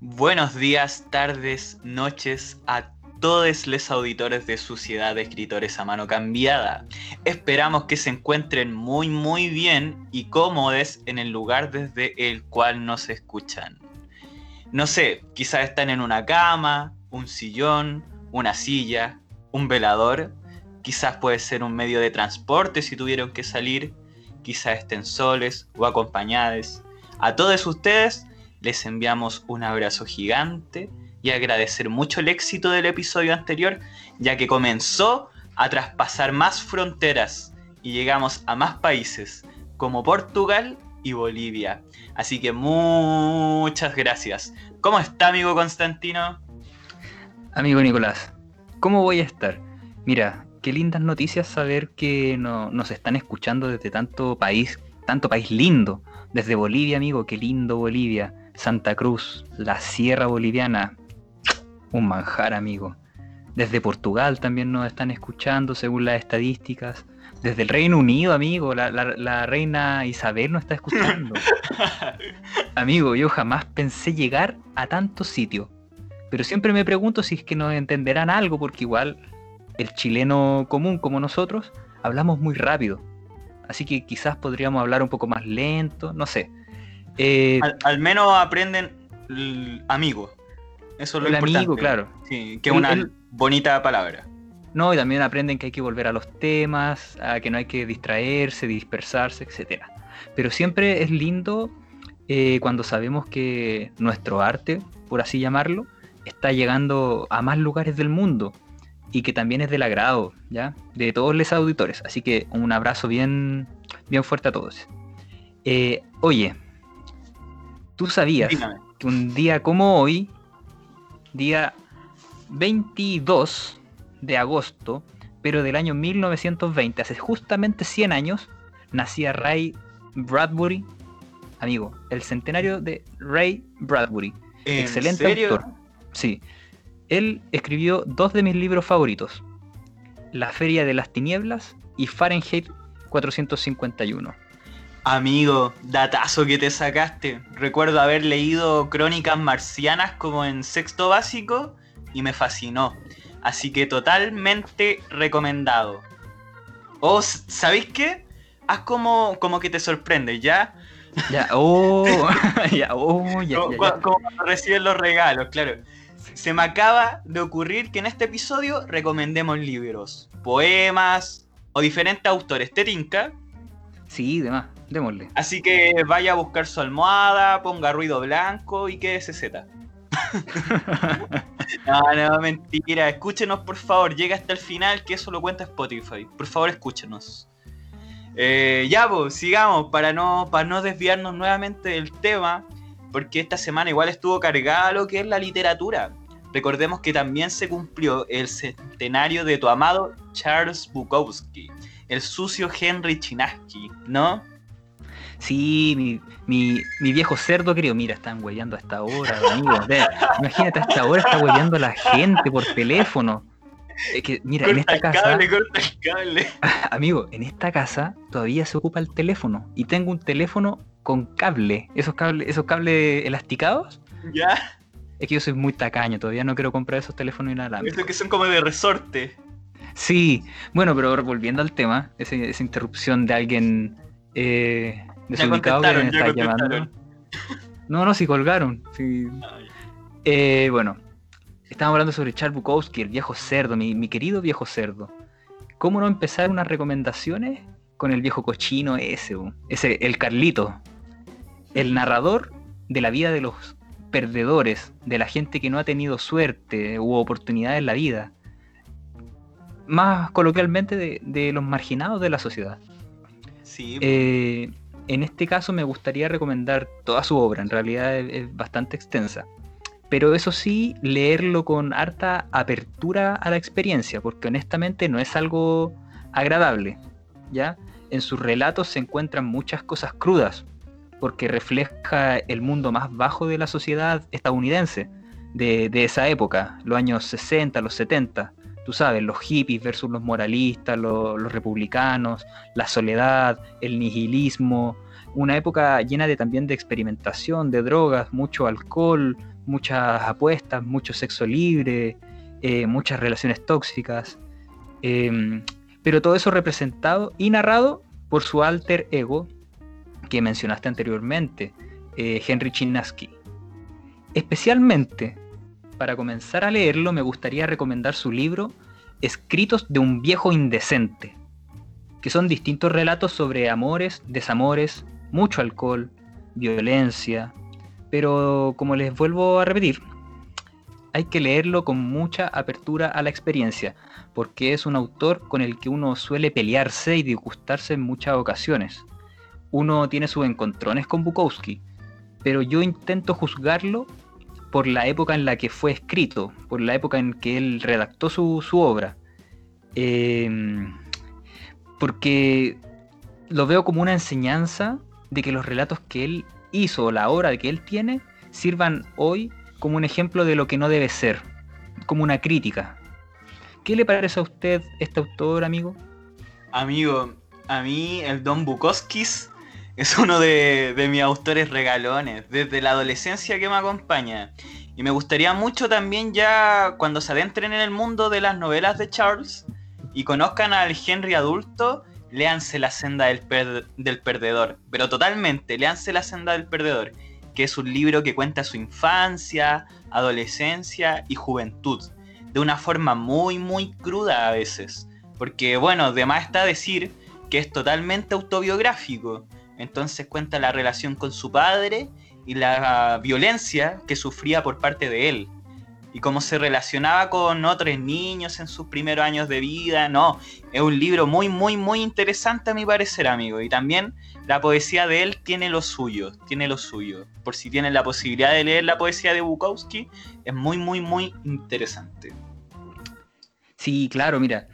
Buenos días, tardes, noches a todos los auditores de Suciedad de Escritores a Mano Cambiada. Esperamos que se encuentren muy muy bien y cómodos en el lugar desde el cual nos escuchan. No sé, quizás están en una cama, un sillón, una silla, un velador, quizás puede ser un medio de transporte si tuvieron que salir, quizás estén soles o acompañados. A todos ustedes les enviamos un abrazo gigante y agradecer mucho el éxito del episodio anterior, ya que comenzó a traspasar más fronteras y llegamos a más países como Portugal y Bolivia. Así que muchas gracias. ¿Cómo está, amigo Constantino? Amigo Nicolás, ¿cómo voy a estar? Mira, qué lindas noticias saber que nos están escuchando desde tanto país, tanto país lindo. Desde Bolivia, amigo, qué lindo Bolivia. Santa Cruz, la Sierra Boliviana, un manjar, amigo. Desde Portugal también nos están escuchando, según las estadísticas. Desde el Reino Unido, amigo, la, reina Isabel nos está escuchando. amigo, yo jamás pensé llegar a tantos sitios. Pero siempre me pregunto si es que nos entenderán algo, porque igual el chileno común como nosotros hablamos muy rápido. Así que quizás podríamos hablar un poco más lento, no sé. Eh, al, menos aprenden amigo. Eso es lo el amigo, claro. Sí, que es una bonita palabra. No, y también aprenden que hay que volver a los temas, a que no hay que distraerse, dispersarse, etc. Pero siempre es lindo eh, cuando sabemos que nuestro arte, por así llamarlo, está llegando a más lugares del mundo y que también es del agrado, ¿ya? De todos los auditores. Así que un abrazo bien, bien fuerte a todos. Eh, oye, ¿Tú sabías que un día como hoy, día 22 de agosto, pero del año 1920, hace justamente 100 años, nacía Ray Bradbury, amigo, el centenario de Ray Bradbury. Excelente autor. Sí. Él escribió dos de mis libros favoritos: La Feria de las Tinieblas y Fahrenheit 451. Amigo, datazo que te sacaste. Recuerdo haber leído Crónicas Marcianas como en sexto básico y me fascinó. Así que totalmente recomendado. O, ¿sabéis qué? Haz como, como que te sorprende, ¿ya? Ya, oh, ya, oh, ya, como, cuando reciben los regalos, claro. Se me acaba de ocurrir que en este episodio recomendemos libros, poemas o diferentes autores. ¿Te tinca? Sí, demás. Démosle. Así que vaya a buscar su almohada, ponga ruido blanco y quédese Z. no, no, mentira. Escúchenos, por favor. Llega hasta el final, que eso lo cuenta Spotify. Por favor, escúchenos. Eh, ya, pues, sigamos, para no, para no desviarnos nuevamente del tema, porque esta semana igual estuvo cargada lo que es la literatura. Recordemos que también se cumplió el centenario de tu amado Charles Bukowski, el sucio Henry Chinaski, ¿no? Sí, mi, mi, mi, viejo cerdo querido, mira, están hueveando a esta hora, amigo. imagínate, a esta hora está hueveando a la gente por teléfono. Es que, mira, en esta casa. Cable, corta el cable. Amigo, en esta casa todavía se ocupa el teléfono. Y tengo un teléfono con cable. Esos cables, esos cables elasticados. Ya. Es que yo soy muy tacaño, todavía no quiero comprar esos teléfonos inalámbricos. Esos que son como de resorte. Sí, bueno, pero volviendo al tema, esa, esa interrupción de alguien eh, desubicado que me está llamando. No, no, sí colgaron. Eh, bueno, estamos hablando sobre Charles Bukowski, el viejo cerdo, mi, querido viejo cerdo. ¿Cómo no empezar unas recomendaciones con el viejo cochino ese, ese, el Carlito? El narrador de la vida de los perdedores, de la gente que no ha tenido suerte u oportunidad en la vida. Más coloquialmente de, de los marginados de la sociedad. Sí. Eh, en este caso me gustaría recomendar toda su obra, en realidad es, bastante extensa. Pero eso sí, leerlo con harta apertura a la experiencia, porque honestamente no es algo agradable. ¿ya? En sus relatos se encuentran muchas cosas crudas, porque refleja el mundo más bajo de la sociedad estadounidense de, esa época, los años 60, los 70. Tú sabes, los hippies versus los moralistas, los republicanos, la soledad, el nihilismo, una época llena de también de experimentación, de drogas, mucho alcohol, muchas apuestas, mucho sexo libre, eh, muchas relaciones tóxicas, em, pero todo eso representado y narrado por su alter ego que mencionaste anteriormente, eh, Henry Chinaski. Especialmente, para comenzar a leerlo, me gustaría recomendar su libro Escritos de un viejo indecente, que son distintos relatos sobre amores, desamores, mucho alcohol, violencia, pero como les vuelvo a repetir, hay que leerlo con mucha apertura a la experiencia, porque es un autor con el que uno suele pelearse y disgustarse en muchas ocasiones. Uno tiene sus encontrones con Bukowski, pero yo intento juzgarlo por la época en la que fue escrito, por la época en que él redactó su, obra. Em, porque lo veo como una enseñanza de que los relatos que él hizo, la obra que él tiene, sirvan hoy como un ejemplo de lo que no debe ser, como una crítica. ¿Qué le parece a usted este autor, amigo? Amigo, a mí el Don Bukowskis es uno de, de, mis autores regalones, desde la adolescencia que me acompaña. Y me gustaría mucho también ya cuando se adentren en el mundo de las novelas de Charles y conozcan al Henry adulto, léanse La senda del, del perdedor, pero totalmente, léanse La senda del perdedor, que es un libro que cuenta su infancia, adolescencia y juventud, de una forma muy, muy cruda a veces. Porque, bueno, de más está decir que es totalmente autobiográfico. Entonces cuenta la relación con su padre y la violencia que sufría por parte de él y cómo se relacionaba con otros niños en sus primeros años de vida. No, es un libro muy, muy, muy interesante a mi parecer, amigo. Y también la poesía de él tiene lo suyo, tiene lo suyo. Por si tienen la posibilidad de leer la poesía de Bukowski, es muy, muy, muy interesante. Sí, claro, mira,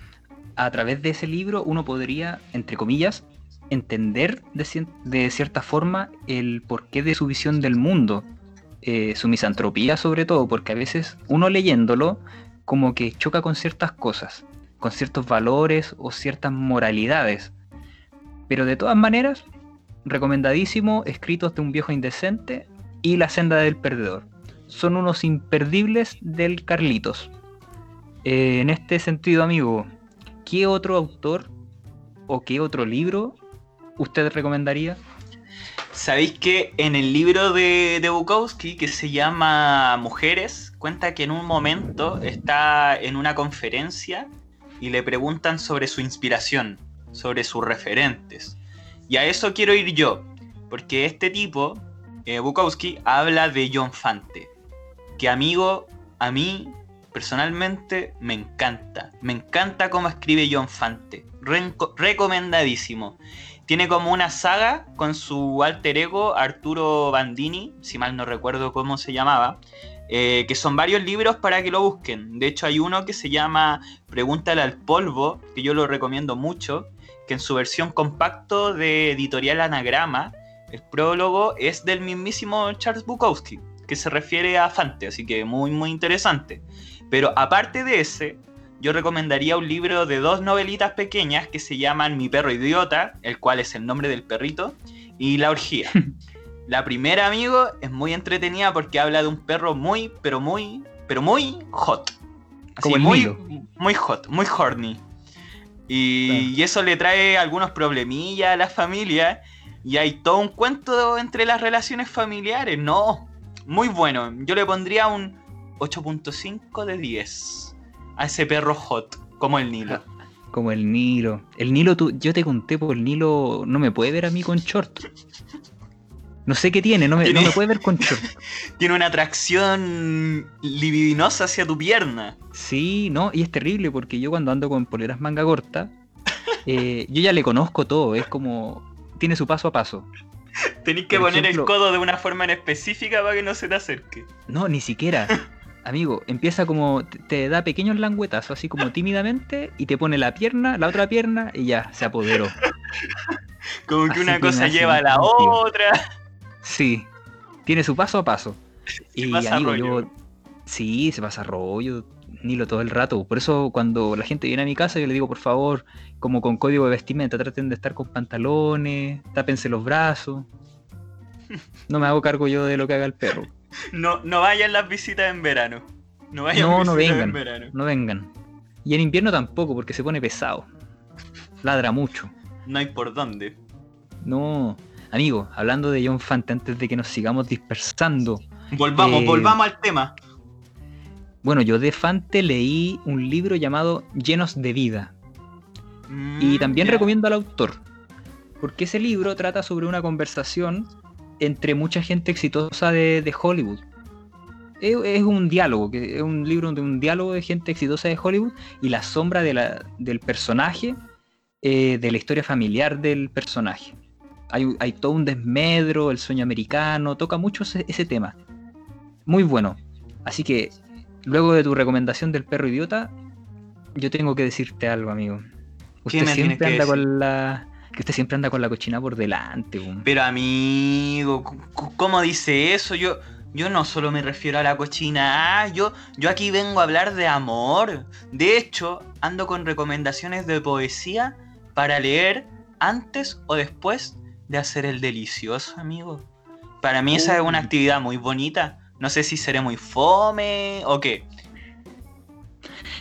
a través de ese libro uno podría, entre comillas, entender de, cierta forma el porqué de su visión del mundo eh, su misantropía sobre todo, porque a veces uno leyéndolo como que choca con ciertas cosas, con ciertos valores o ciertas moralidades. Pero de todas maneras, recomendadísimo, escritos de un viejo indecente y La senda del perdedor. Son unos imperdibles del Carlitos. Eh, en este sentido, amigo, ¿qué otro autor o qué otro libro usted recomendaría? Sabéis que en el libro de, de, Bukowski, que se llama Mujeres, cuenta que en un momento está en una conferencia y le preguntan sobre su inspiración, sobre sus referentes. Y a eso quiero ir yo, porque este tipo, eh, Bukowski, habla de John Fante, que amigo, a mí personalmente me encanta. Me encanta cómo escribe John Fante. recomendadísimo. Tiene como una saga con su alter ego Arturo Bandini, si mal no recuerdo cómo se llamaba, eh, que son varios libros para que lo busquen. De hecho hay uno que se llama Pregúntale al polvo, que yo lo recomiendo mucho, que en su versión compacto de editorial Anagrama, el prólogo es del mismísimo Charles Bukowski, que se refiere a Fante, así que muy muy interesante. Pero aparte de ese, yo recomendaría un libro de dos novelitas pequeñas que se llaman Mi perro idiota, el cual es el nombre del perrito, y La orgía. La primera, amigo, es muy entretenida porque habla de un perro muy, pero muy, pero muy hot. Como el muy, muy hot, muy horny. Y, y, eso le trae algunos problemillas a la familia. Y hay todo un cuento entre las relaciones familiares. No, muy bueno. Yo le pondría un 8.5 de 10 a ese perro hot, como el Nilo. Como el Nilo. El Nilo, tú, yo te conté, porque el Nilo no me puede ver a mí con short. No sé qué tiene, no me, no me puede ver con short. tiene una atracción libidinosa hacia tu pierna. Sí, no, y es terrible porque yo cuando ando con poleras manga corta, eh, yo ya le conozco todo, es como. Tiene su paso a paso. Tenés que poner el codo de una forma en específica para que no se te acerque. No, ni siquiera. Amigo, empieza como, te da pequeños languetazos, así como tímidamente, y te pone la pierna, la otra pierna, y ya, se apoderó. como que una cosa lleva a la otra. Sí, tiene su paso a paso. y amigo, yo, sí, se pasa rollo, Nilo todo el rato. Por eso cuando la gente viene a mi casa, yo le digo, por favor, como con código de vestimenta, traten de estar con pantalones, tápense los brazos. No me hago cargo yo de lo que haga el perro. No, no vayan las visitas en verano. No vayan No, vengan. en verano. No vengan. Y en invierno tampoco, porque se pone pesado. Ladra mucho. No hay por dónde. No. Amigo, hablando de John Fante, antes de que nos sigamos dispersando. Volvamos, Eh, volvamos al tema. Bueno, yo de Fante leí un libro llamado Llenos de Vida. Y Mm, también ya. recomiendo al autor. Porque ese libro trata sobre una conversación entre mucha gente exitosa de, de Hollywood. Es, es un diálogo, que es un libro de un diálogo de gente exitosa de Hollywood y la sombra de la- del personaje, eh, de la historia familiar del personaje. Hay, hay todo un desmedro, el sueño americano, toca mucho ese, ese tema. Muy bueno. Así que, luego de tu recomendación del perro idiota, yo tengo que decirte algo, amigo. ¿Qué Usted siempre anda decir? con la. Que usted siempre anda con la cochina por delante. Pero amigo, ¿cómo dice eso? Yo, yo no solo me refiero a la cochina, ah, yo, yo aquí vengo a hablar de amor. De hecho, ando con recomendaciones de poesía para leer antes o después de hacer el delicioso, amigo. Para mí esa es una actividad muy bonita. No sé si seré muy fome o qué.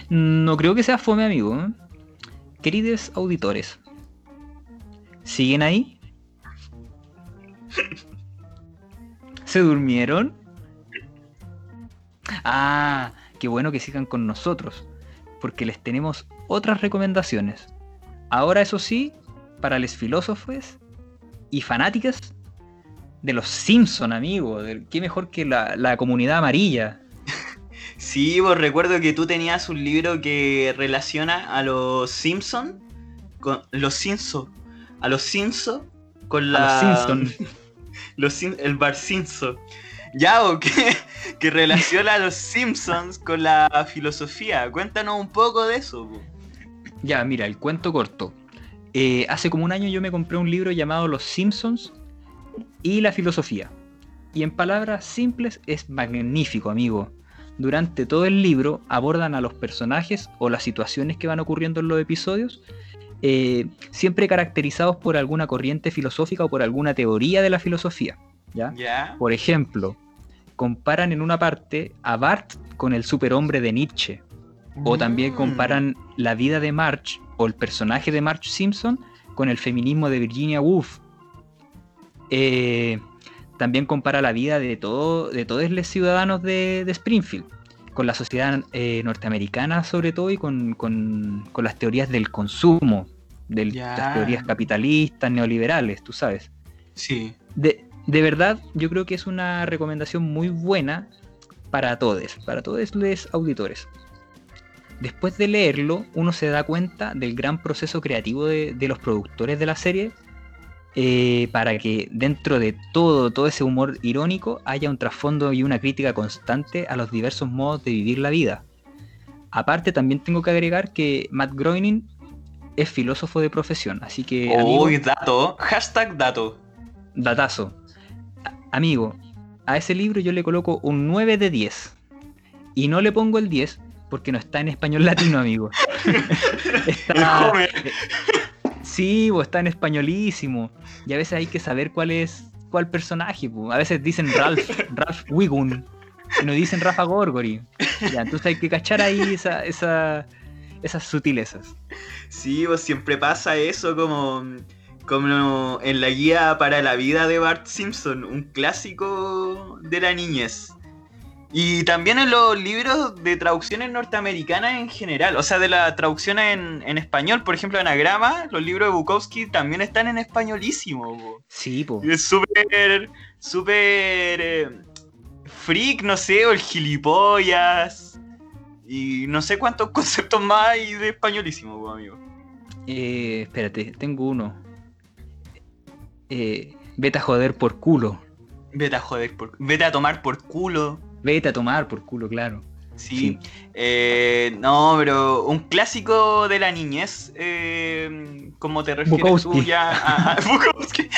No creo que sea fome, amigo. ¿eh? Queridos auditores, ¿siguen ahí? ¿Se durmieron? Ah, qué bueno que sigan con nosotros, porque les tenemos otras recomendaciones. Ahora, eso sí, para los filósofos y fanáticas de los Simpson, amigo. Qué mejor que la, la comunidad amarilla. Sí, vos recuerdo que tú tenías un libro que relaciona a los Simpson con los Simpson, a los Simpson con la A los Simpson. los Sim- el Bar Simpson. Ya, o que, que relaciona a los Simpsons con la filosofía. Cuéntanos un poco de eso. po. Ya, mira, el cuento corto. Eh, hace como un año yo me compré un libro llamado Los Simpsons y la filosofía. Y en palabras simples es magnífico, amigo. Durante todo el libro abordan a los personajes o las situaciones que van ocurriendo en los episodios, eh, siempre caracterizados por alguna corriente filosófica o por alguna teoría de la filosofía. ¿ya? Por ejemplo, comparan en una parte a Bart con el superhombre de Nietzsche. O también Mm. comparan la vida de Marge o el personaje de Marge Simpson con el feminismo de Virginia Woolf. Eh, también compara la vida de, todo, de todos los ciudadanos de, de Springfield, con la sociedad eh, norteamericana sobre todo y con, con- con las teorías del consumo, de las teorías capitalistas, neoliberales, tú sabes. Sí. De, de verdad, yo creo que es una recomendación muy buena para todos, para todos los auditores. Después de leerlo, uno se da cuenta del gran proceso creativo de, de los productores de la serie eh, para que dentro de todo, todo ese humor irónico haya un trasfondo y una crítica constante a los diversos modos de vivir la vida. Aparte, también tengo que agregar que Matt Groening es filósofo de profesión, así que... amigo, Uy, dato. Hashtag dato. Datazo. Amigo, a ese libro yo le coloco un 9 de 10. Y no le pongo el 10 porque no está en español latino, amigo. Está, Homer. Sí, o está en españolísimo. Y a veces hay que saber cuál es cuál personaje. po. A veces dicen Ralph, Ralph Wiggum. Y no dicen Rafa Gorgori. Ya, entonces hay que cachar ahí esa, esa- esas sutilezas. Sí, pues siempre pasa eso como, como en la guía para la vida de Bart Simpson, un clásico de la niñez. Y también en los libros de traducciones norteamericanas en general, o sea, de la traducción en, en español, por ejemplo, Anagrama, los libros de Bukowski también están en españolísimo. po. Sí, po. Y Es súper, súper eh, freak, no sé, o el gilipollas. Y no sé cuántos conceptos más hay de españolísimo, po, amigo. Eh, espérate, tengo uno. Eh, vete a joder por culo. Vete a joder, por, vete a tomar por culo. Vete a tomar por culo, claro. Sí. Sí. Eh, no, pero un clásico de la niñez. eh, ¿Cómo te refieres tú Bukowski. ya a, a Bukowski?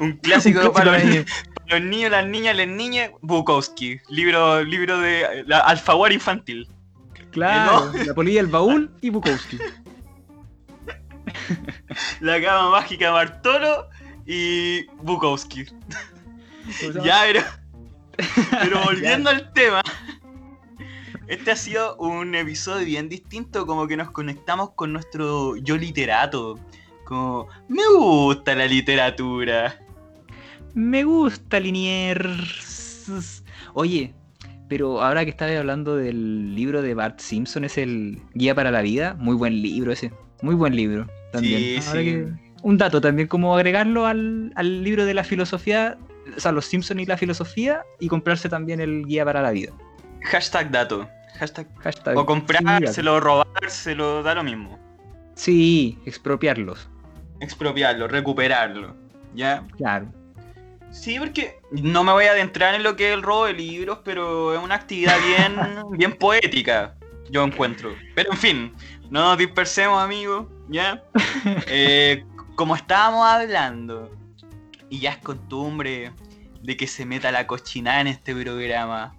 un clásico, Un para, de los, para los niños, las niñas, las niñas, Bukowski. Libro, libro de la Alfaguara infantil. Claro, la polilla del baúl y Bukowski. La cama mágica Bartolo y Bukowski. Ya, pero. Pero volviendo al tema, este ha sido un episodio bien distinto, como que nos conectamos con nuestro yo literato. Como, me gusta la literatura. Me gusta Liniers. Oye, pero ahora que estaba hablando del libro de Bart Simpson, es el Guía para la Vida. Muy buen libro ese. Muy buen libro también. Sí, Ahora sí. que- Un dato también, como agregarlo al, al libro de la filosofía, o sea, los Simpson y la filosofía, y comprarse también el Guía para la Vida. Hashtag dato. Hashtag. Hashtag- O sí, comprárselo, robárselo, da lo mismo. Sí, expropiarlos. Expropiarlo, recuperarlo. ¿Ya? Claro. Sí, porque no me voy a adentrar en lo que es el robo de libros, pero es una actividad bien, bien poética, yo encuentro. Pero en fin, no nos dispersemos, amigos, ¿ya? Eh, como estábamos hablando, y ya es costumbre de que se meta la cochinada en este programa,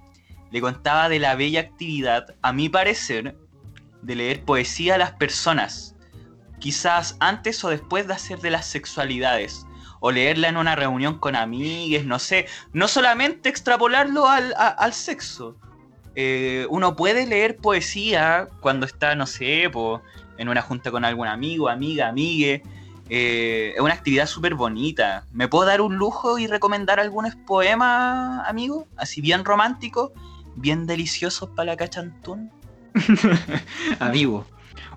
le contaba de la bella actividad, a mi parecer, de leer poesía a las personas, quizás antes o después de hacer de las sexualidades o leerla en una reunión con amigues, no sé, no solamente extrapolarlo al, al sexo. Eh, uno puede leer poesía cuando está, no sé, en una junta con algún amigo, amiga, amigue. Eh, es una actividad súper bonita. ¿Me puedo dar un lujo y recomendar algunos poemas, amigo? Así bien románticos, bien deliciosos para la cachantún. Amigo,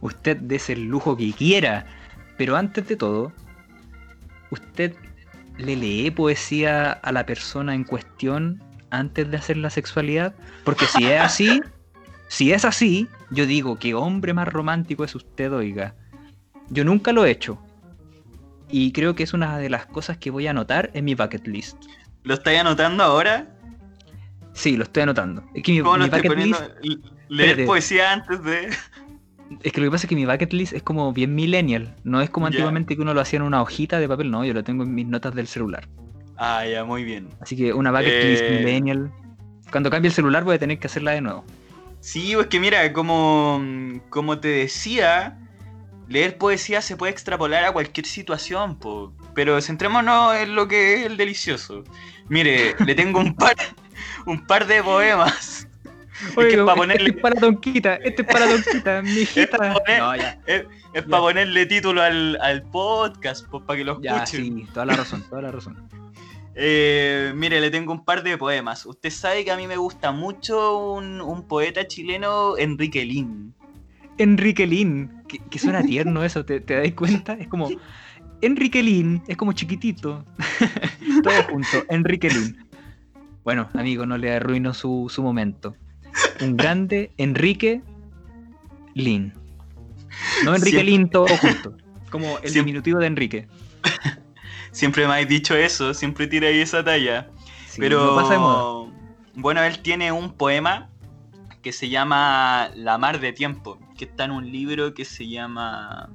usted des el lujo que quiera, pero antes de todo, ¿usted le lee poesía a la persona en cuestión antes de hacer la sexualidad? Porque si es así, si es así, yo digo que hombre más romántico es usted, oiga. Yo nunca lo he hecho. Y creo que es una de las cosas que voy a anotar en mi bucket list. ¿Lo estáis anotando ahora? Sí, lo estoy anotando. Es que mi, ¿Cómo lo mi estoy bucket poniendo? list Leer Espérate. poesía antes de... Es que lo que pasa es que mi bucket list es como bien millennial. No es como antiguamente que uno lo hacía en una hojita de papel, no, yo lo tengo en mis notas del celular. Ah, ya, muy bien. Así que una bucket list Eh. millennial. Cuando cambie el celular voy a tener que hacerla de nuevo. Sí, pues que mira, como, como te decía, leer poesía se puede extrapolar a cualquier situación, po. pero centrémonos en lo que es el delicioso. Mire, le tengo un par, un par de poemas. que este- ponerle- este es para Tonquita, este es para Tonquita, mi hijita. pa' poner- No, ya, Es, es Ya. para ponerle título al, al podcast, pues para que lo ya, escuchen. sí, toda la razón, toda la razón. Eh, mire, le tengo un par de poemas. Usted sabe que a mí me gusta mucho un, un poeta chileno, Enrique Lin. Enrique Lin, que, que suena tierno eso, ¿te, te das cuenta? Es como, Enrique Lin, es como chiquitito. Todo junto, Enrique Lin. Bueno, amigo, no le arruino su, su momento. Un grande Enrique Lin. No Enrique Siempre- Lin, todo junto. Como el Siempre- diminutivo de Enrique. Siempre me has dicho eso, siempre tira ahí esa talla. Sí, Pero no pasa de moda. bueno, él tiene un poema que se llama La mar de tiempo, que está en un libro que se llama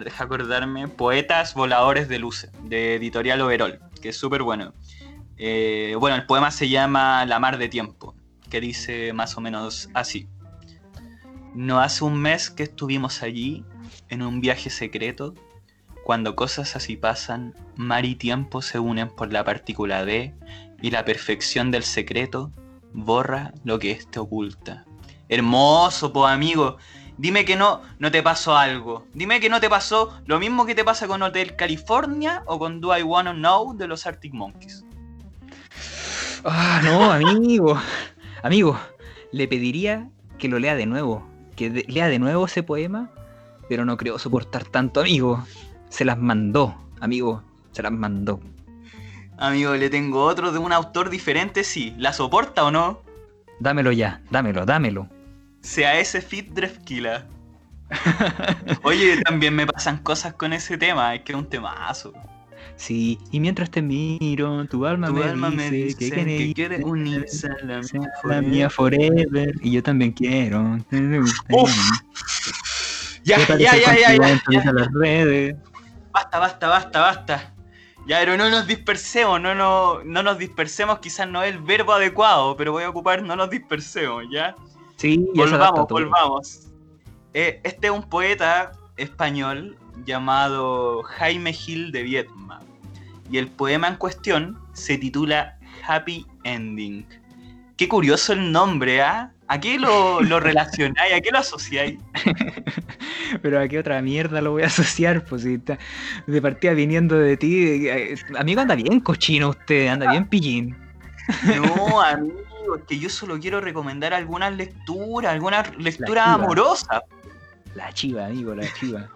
deja acordarme, Poetas Voladores de Luce, de Editorial Overol, que es súper bueno. Eh, bueno, el poema se llama La mar de tiempo, que dice más o menos así. No hace un mes que estuvimos allí, en un viaje secreto, cuando cosas así pasan, mar y tiempo se unen por la partícula D y la perfección del secreto borra lo que éste oculta. Hermoso, po amigo. Dime que no, no te pasó algo. Dime que no te pasó lo mismo que te pasa con Hotel California o con Do I Wanna Know de los Arctic Monkeys. Ah, no, amigo. Amigo, le pediría que lo lea de nuevo. Que lea de nuevo ese poema, pero no creo soportar tanto, amigo. Se las mandó, amigo. Se las mandó. Amigo, le tengo otro de un autor diferente, sí. ¿La soporta o no? Dámelo ya, dámelo, dámelo. Sea ese Fit Drefkila. Oye, también me pasan cosas con ese tema, es que es un temazo. Sí, y mientras te miro, tu alma, Tu me, alma dice me dice que, que, quiere ser unirse a la mía forever. Y yo también quiero. Uf, Ya, ¿Qué ya, ya, ya, ya, contigo ya, en todas las redes? Basta, basta, basta, basta. Ya, pero no nos dispersemos, no, no, no nos dispersemos, quizás no es el verbo adecuado, pero voy a ocupar no nos dispersemos, ¿ya? Sí, Volvamos, volvamos. Eh, este es un poeta español llamado Jaime Gil de Viedma. Y el poema en cuestión se titula Happy Ending. Qué curioso el nombre, ¿ah? ¿A qué lo, lo relacionáis? ¿A qué lo asociáis? Pero a qué otra mierda lo voy a asociar, pues si está de partida viniendo de ti. eh, Amigo, anda bien cochino usted, anda bien pillín. No, amigo, es que yo solo quiero recomendar algunas lecturas, algunas lecturas chiva. amorosas. La chiva, amigo, la chiva.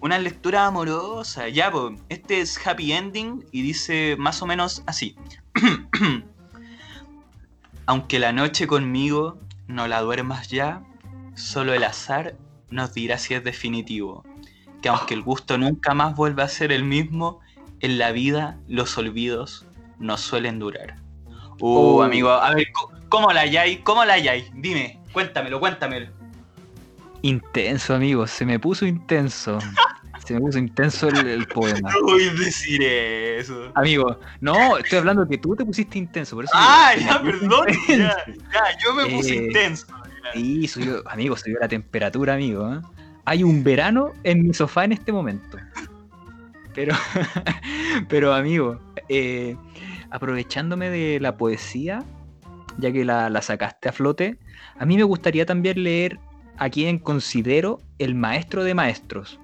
Una lectura amorosa. Ya, pues, este es Happy Ending y dice más o menos así. Aunque la noche conmigo no la duermas ya, solo el azar nos dirá si es definitivo. Que aunque el gusto nunca más vuelva a ser el mismo, en la vida los olvidos no suelen durar. Uh, Oh. amigo, a ver, ¿cómo la hay? ¿Cómo la hay? Dime, cuéntamelo, cuéntamelo. Intenso, amigo, se me puso intenso. Se me puso intenso el, el poema. No voy a decir eso. Amigo, no, estoy hablando que tú te pusiste intenso, por eso. Ah, ya, me perdón. Ya, yo me puse Eh, intenso. Sí, subió, amigo, subió la temperatura, amigo. ¿eh? Hay un verano en mi sofá en este momento. Pero, pero amigo, eh, aprovechándome de la poesía, ya que la, la sacaste a flote, a mí me gustaría también leer a quien considero el maestro de maestros,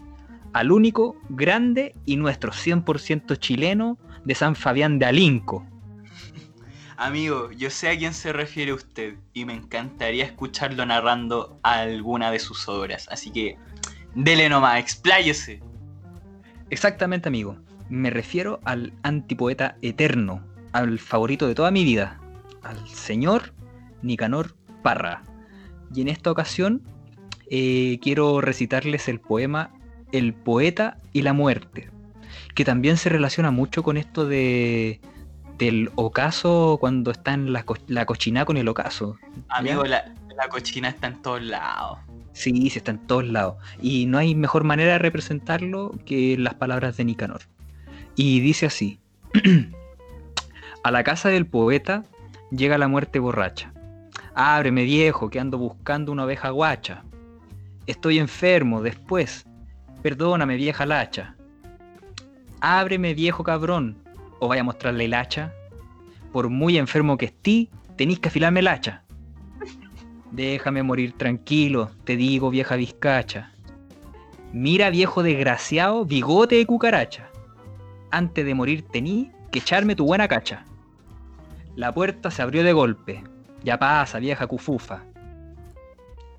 al único, grande y nuestro 100% chileno de San Fabián de Alinco. Amigo, yo sé a quién se refiere usted y me encantaría escucharlo narrando alguna de sus obras. Así que, dele nomás, expláyese. Exactamente, amigo. Me refiero al antipoeta eterno, al favorito de toda mi vida, al señor Nicanor Parra. Y en esta ocasión eh, quiero recitarles el poema El poeta y la muerte, que también se relaciona mucho con esto de del ocaso cuando está en la, co- la cochina con el ocaso. Amigo, la, la cochina está en todos lados. Sí, sí está en todos lados. Y no hay mejor manera de representarlo que las palabras de Nicanor. Y dice así. A la casa del poeta llega la muerte borracha. Ábreme viejo, que ando buscando una oveja guacha. Estoy enfermo, después. Perdóname vieja lacha. Ábreme viejo cabrón, o vaya a mostrarle el hacha. Por muy enfermo que esté, tenéis que afilarme el hacha. Déjame morir tranquilo, te digo vieja vizcacha. Mira viejo desgraciado, bigote de cucaracha. Antes de morir tení que echarme tu buena cacha. La puerta se abrió de golpe. Ya pasa, vieja cufufa.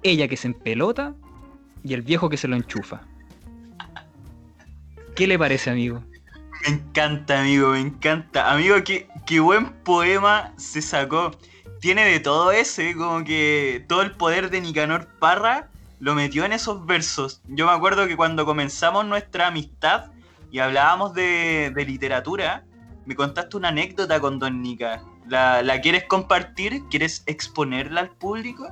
Ella que se empelota y el viejo que se lo enchufa. ¿Qué le parece, amigo? Me encanta, amigo, me encanta. Amigo, qué, qué buen poema se sacó. Tiene de todo ese, como que todo el poder de Nicanor Parra lo metió en esos versos. Yo me acuerdo que cuando comenzamos nuestra amistad y hablábamos de, de literatura, me contaste una anécdota con Don Nica. ¿La, ¿La quieres compartir? ¿Quieres exponerla al público?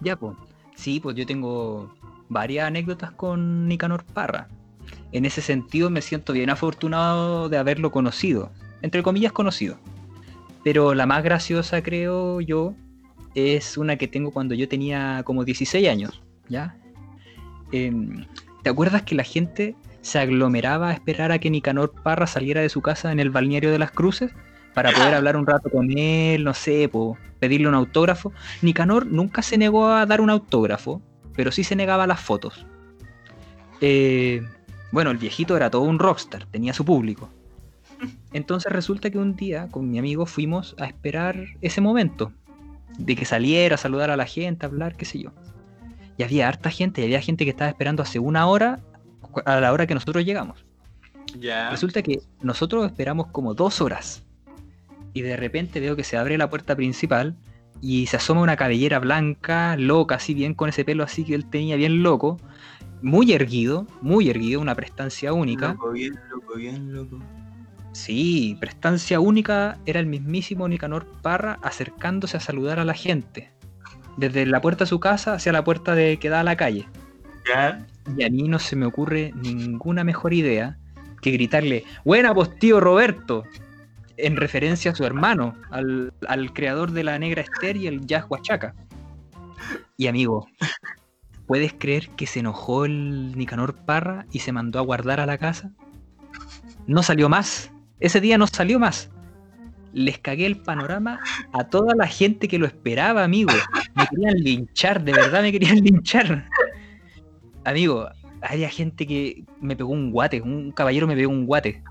Ya, pues. Sí, pues yo tengo varias anécdotas con Nicanor Parra. En ese sentido me siento bien afortunado de haberlo conocido. Entre comillas conocido. Pero la más graciosa, creo yo, es una que tengo cuando yo tenía como 16 años. ¿Ya? Em, ¿Te acuerdas que la gente se aglomeraba a esperar a que Nicanor Parra saliera de su casa en el balneario de las Cruces? Para poder hablar un rato con él, no sé, po, pedirle un autógrafo. Nicanor nunca se negó a dar un autógrafo, pero sí se negaba a las fotos. Eh, bueno, el viejito era todo un rockstar, tenía su público. Entonces resulta que un día con mi amigo fuimos a esperar ese momento, de que saliera a saludar a la gente, a hablar, qué sé yo. Y había harta gente, y había gente que estaba esperando hace una hora a la hora que nosotros llegamos. Ya. Resulta que nosotros esperamos como dos horas. Y de repente veo que se abre la puerta principal y se asoma una cabellera blanca, loca, así bien con ese pelo así que él tenía bien loco. Muy erguido, muy erguido, una prestancia única. Loco, bien loco, bien loco. Sí, prestancia única era el mismísimo Nicanor Parra acercándose a saludar a la gente. Desde la puerta de su casa hacia la puerta de que da a la calle. Ya. Y a mí no se me ocurre ninguna mejor idea que gritarle, buena pues tío Roberto, en referencia a su hermano, al, al creador de la Negra Esther y el Jazz Huachaca. Y amigo, ¿puedes creer que se enojó el Nicanor Parra y se mandó a guardar a la casa? No salió más. Ese día no salió más. les cagué el panorama a toda la gente que lo esperaba, amigo. Me querían linchar, de verdad me querían linchar. Amigo, había gente que me pegó un guate, un caballero me pegó un guate.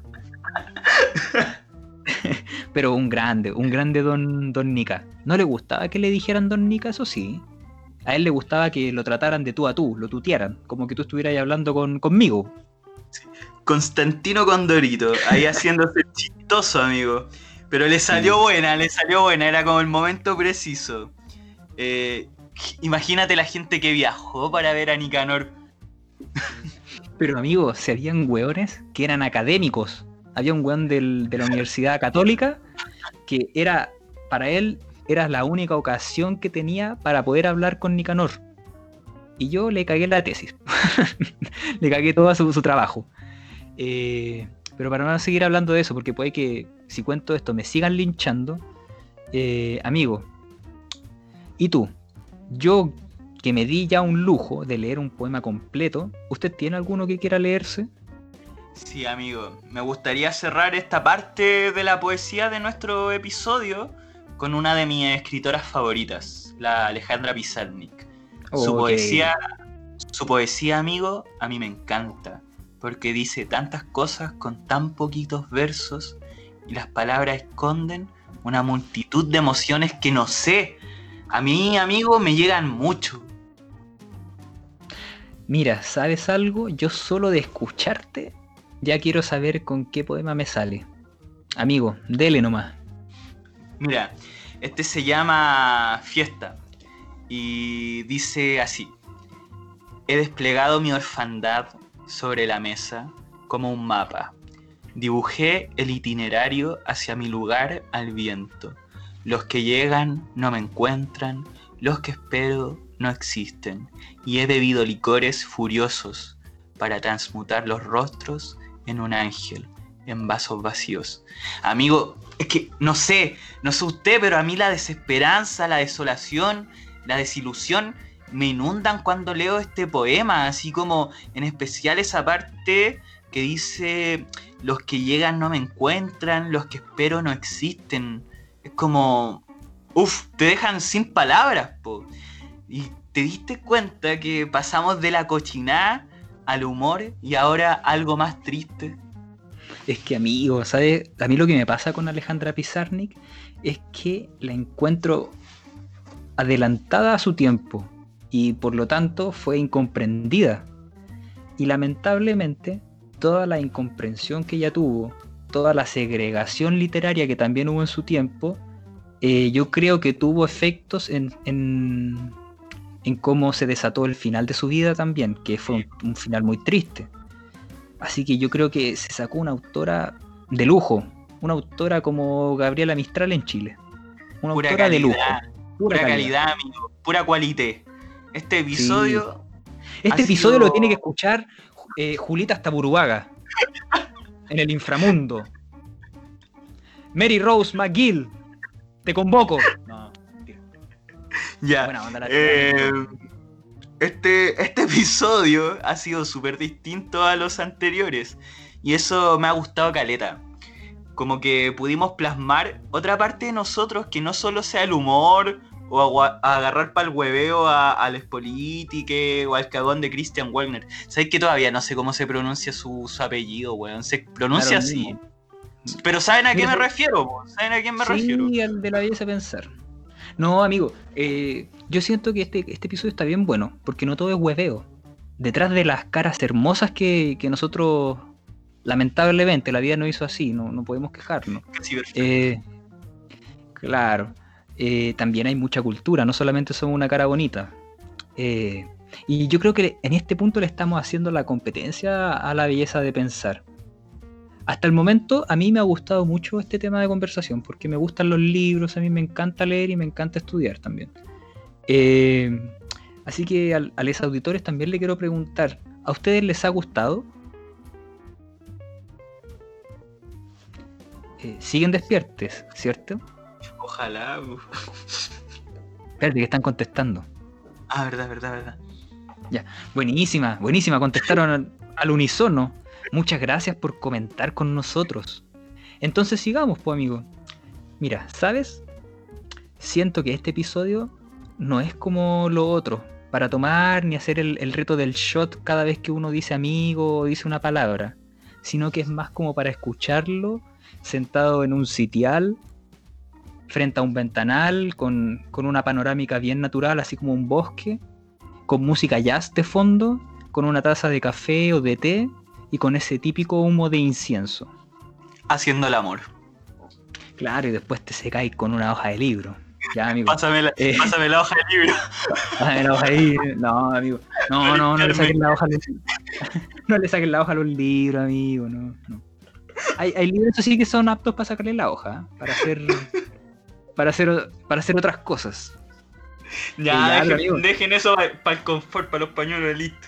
Pero un grande, un grande don, don Nika. ¿No le gustaba que le dijeran don Nika? Eso sí. A él le gustaba que lo trataran de tú a tú, lo tutearan, como que tú estuvieras ahí hablando con, conmigo. Constantino Condorito, ahí haciéndose chistoso, amigo. Pero le salió buena, le salió buena, era como el momento preciso. Eh, imagínate la gente que viajó para ver a Nicanor. Pero amigo, se habían hueones que eran académicos. Había un hueón de la Universidad Católica que era, para él, era la única ocasión que tenía para poder hablar con Nicanor. Y yo le cagué la tesis. le cagué todo su, su trabajo. Eh, pero para no seguir hablando de eso, porque puede que si cuento esto me sigan linchando. Eh, amigo, ¿y tú? Yo que me di ya un lujo de leer un poema completo, ¿usted tiene alguno que quiera leerse? Sí, amigo. Me gustaría cerrar esta parte de la poesía de nuestro episodio con una de mis escritoras favoritas, la Alejandra Pizarnik. Su poesía, su poesía, amigo, a mí me encanta, porque dice tantas cosas con tan poquitos versos y las palabras esconden una multitud de emociones que no sé. A mí, amigo, me llegan mucho. Mira, ¿sabes algo? Yo solo de escucharte ya quiero saber con qué poema me sale. Amigo, dele nomás. Mira, este se llama Fiesta y dice así. He desplegado mi orfandad sobre la mesa como un mapa. Dibujé el itinerario hacia mi lugar al viento. Los que llegan no me encuentran, los que espero no existen. Y he bebido licores furiosos para transmutar los rostros en un ángel, en vasos vacíos. Amigo, es que no sé, no sé usted, pero a mí la desesperanza, la desolación, la desilusión me inundan cuando leo este poema, así como en especial esa parte que dice los que llegan no me encuentran, los que espero no existen. Es como, uff, te dejan sin palabras, po. Y te diste cuenta que pasamos de la cochinada al humor y ahora algo más triste. Es que amigo, ¿sabes? A mí lo que me pasa con Alejandra Pizarnik es que la encuentro adelantada a su tiempo y por lo tanto fue incomprendida. Y lamentablemente toda la incomprensión que ella tuvo, toda la segregación literaria que también hubo en su tiempo, eh, yo creo que tuvo efectos en, en, cómo se desató el final de su vida también, que fue un, final muy triste. Así que yo creo que se sacó una autora de lujo, una autora como Gabriela Mistral en Chile. Una autora de lujo. Pura, calidad, amigo, pura cualité. Este episodio. Este episodio lo tiene que escuchar eh, Julita hasta Buruaga. en el inframundo. Mary Rose McGill, te convoco. ya. Eh, este, este episodio ha sido súper distinto a los anteriores. Y eso me ha gustado caleta. Como que pudimos plasmar otra parte de nosotros que no solo sea el humor o a, agarrar para el hueveo a, Les o al cagón de Christian Wagner. ¿Sabes que todavía no sé cómo se pronuncia su, apellido, weón? Se pronuncia así. Pero ¿saben a qué me refiero? ¿Saben a quién me refiero? Sí, al de la belleza pensar. No, amigo, eh, yo siento que este, este episodio está bien bueno, porque no todo es hueveo. Detrás de las caras hermosas que, nosotros, lamentablemente, la vida no hizo así, no, no podemos quejarnos. Eh, claro. Eh, también hay mucha cultura, no solamente somos una cara bonita. Y yo creo que en este punto le estamos haciendo la competencia a la belleza de pensar. Hasta el momento a mí me ha gustado mucho este tema de conversación, porque me gustan los libros, a mí me encanta leer y me encanta estudiar también. Eh, así que a, a los auditores también le quiero preguntar, ¿a ustedes les ha gustado? siguen despiertes, ¿cierto? Ojalá. Espérate, que están contestando. Ah, verdad, verdad, verdad. Ya, buenísima, buenísima. Contestaron al, unísono. Muchas gracias por comentar con nosotros. Entonces sigamos, pues, amigo. Mira, ¿sabes? Siento que este episodio no es como lo otro, para tomar ni hacer el, el reto del shot cada vez que uno dice amigo o dice una palabra, sino que es más como para escucharlo sentado en un sitial frente a un ventanal con, con una panorámica bien natural, así como un bosque, con música jazz de fondo, con una taza de café o de té y con ese típico humo de incienso. Haciendo el amor. Claro, y después te secáis con una hoja de libro. Ya, amigo. Pásame la, Eh. pásame la hoja de libro. Pásame la hoja ahí. No, amigo. No, no, no le saquen la hoja a los... No le saquen la hoja a los libros, amigo. No, no. Hay, hay libros sí que son aptos para sacarle la hoja. ¿eh? Para hacer. Para hacer, para hacer otras cosas. Ya, ya, dejen, eso para el confort, para los pañuelos, listo.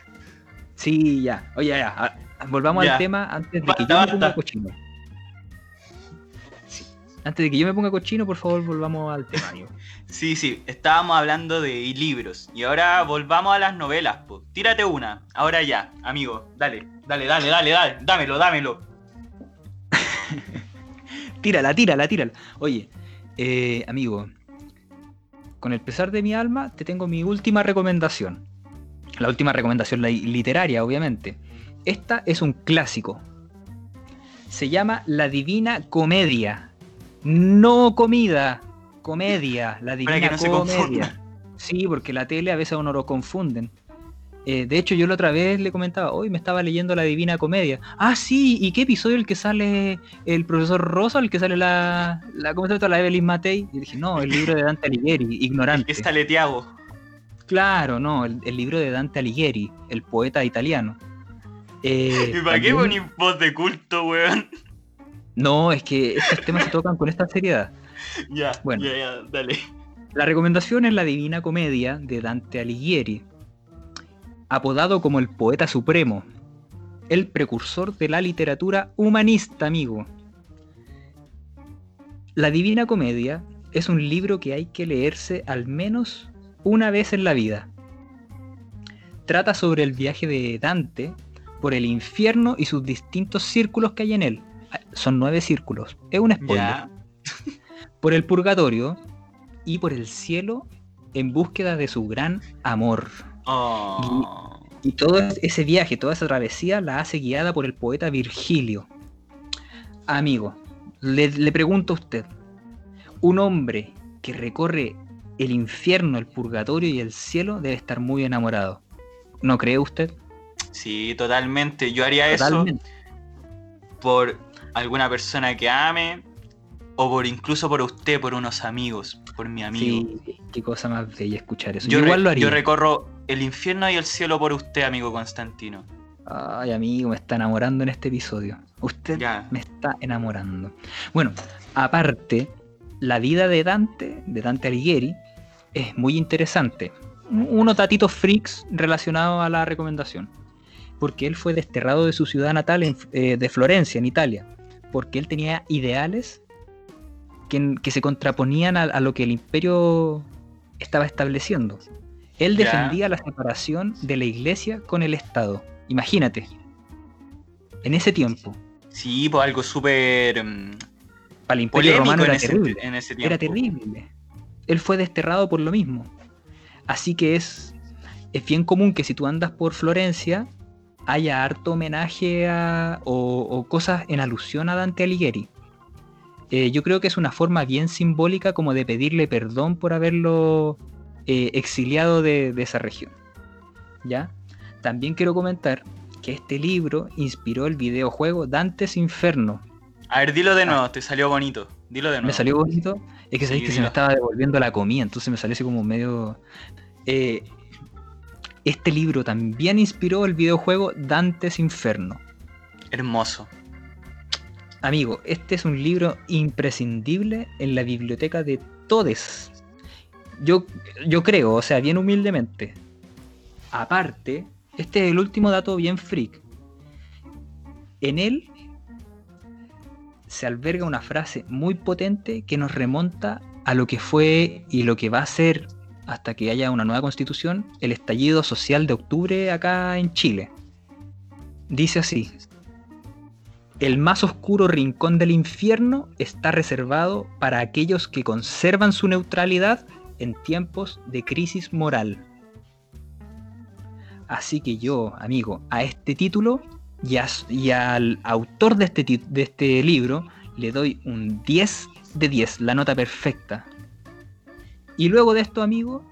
Sí, ya. Oye, ya. Volvamos Ya. al tema antes de que Basta, yo me ponga cochino. Antes de que yo me ponga cochino, por favor, volvamos al tema, amigo. Sí, sí, estábamos hablando de libros. Y ahora volvamos a las novelas, po. Tírate una, ahora ya, amigo. Dale, dale, dale, dale, dale. Dámelo, dámelo. Tírala, tírala, tírala. Oye, eh, amigo, con el pesar de mi alma, te tengo mi última recomendación. La última recomendación li- literaria, obviamente. Esta es un clásico. Se llama La Divina Comedia. No comida, comedia. La Divina que no Comedia. Sí, porque la tele a veces a uno lo confunden. Eh, de hecho, yo la otra vez le comentaba, hoy me estaba leyendo La Divina Comedia. Ah, sí, ¿y qué episodio el que sale el profesor Rosa, el que sale la, la ¿cómo se llama? La Evelyn Matei? Y dije, no, el libro de Dante Alighieri, El ignorante. que sale Tiago. Claro, no, el, el libro de Dante Alighieri, el poeta italiano. Eh, ¿Y para qué ponís voz de culto, weón? No, es que estos temas se tocan con esta seriedad. Ya, Bueno. ya, ya, dale. La recomendación es la Divina Comedia de Dante Alighieri, apodado como el poeta supremo, el precursor de la literatura humanista, amigo. La Divina Comedia es un libro que hay que leerse al menos una vez en la vida. Trata sobre el viaje de Dante por el infierno y sus distintos círculos que hay en él. Son nueve círculos. Es un spoiler por el purgatorio y por el cielo en búsqueda de su gran amor. Oh. Y todo ese viaje, toda esa travesía la hace guiada por el poeta Virgilio. Amigo, le, le pregunto a usted, un hombre que recorre el infierno, el purgatorio y el cielo debe estar muy enamorado. ¿No cree usted? Sí, totalmente. Yo haría eso por alguna persona que ame o por incluso por usted, por unos amigos, por mi amigo. Sí, qué cosa más bella escuchar eso. Yo, Yo, igual lo haría. yo recorro el infierno y el cielo por usted, amigo Constantino. Ay, amigo, me está enamorando en este episodio. Usted Ya. me está enamorando. Bueno, aparte, la vida de Dante, de Dante Alighieri, es muy interesante. Un- Unos datitos freaks relacionados a la recomendación. Porque él fue desterrado de su ciudad natal en- eh, de Florencia, en Italia. Porque él tenía ideales que, que se contraponían a, a lo que el imperio estaba estableciendo. Él defendía la separación de la iglesia con el Estado. Imagínate. En ese tiempo, Sí, pues algo súper mm, para el imperio romano en era ese, terrible. en ese tiempo. Era terrible. Él fue desterrado por lo mismo. Así que es, es bien común que si tú andas por Florencia haya harto homenaje a, o, o cosas en alusión a Dante Alighieri. Eh, yo creo que es una forma bien simbólica como de pedirle perdón por haberlo eh, exiliado de, de esa región. ¿Ya? También quiero comentar que este libro inspiró el videojuego Dante's Inferno, A ver, dilo de nuevo, te salió bonito. Dilo de nuevo. me salió bonito. Es que sabéis Sí, que se me estaba devolviendo la comida, entonces me salió así como medio. Eh, este libro también inspiró el videojuego Dante's Inferno. Hermoso. Amigo, este es un libro imprescindible en la biblioteca de todes. Yo, yo creo, o sea, bien humildemente. Aparte, este es el último dato bien freak. En él se alberga una frase muy potente que nos remonta a lo que fue y lo que va a ser hasta que haya una nueva constitución, el estallido social de octubre acá en Chile. Dice así, el más oscuro rincón del infierno está reservado para aquellos que conservan su neutralidad en tiempos de crisis moral. Así que yo, amigo, a este título y, al autor de este, de este libro le doy un 10 de 10, la nota perfecta. Y luego de esto, amigo,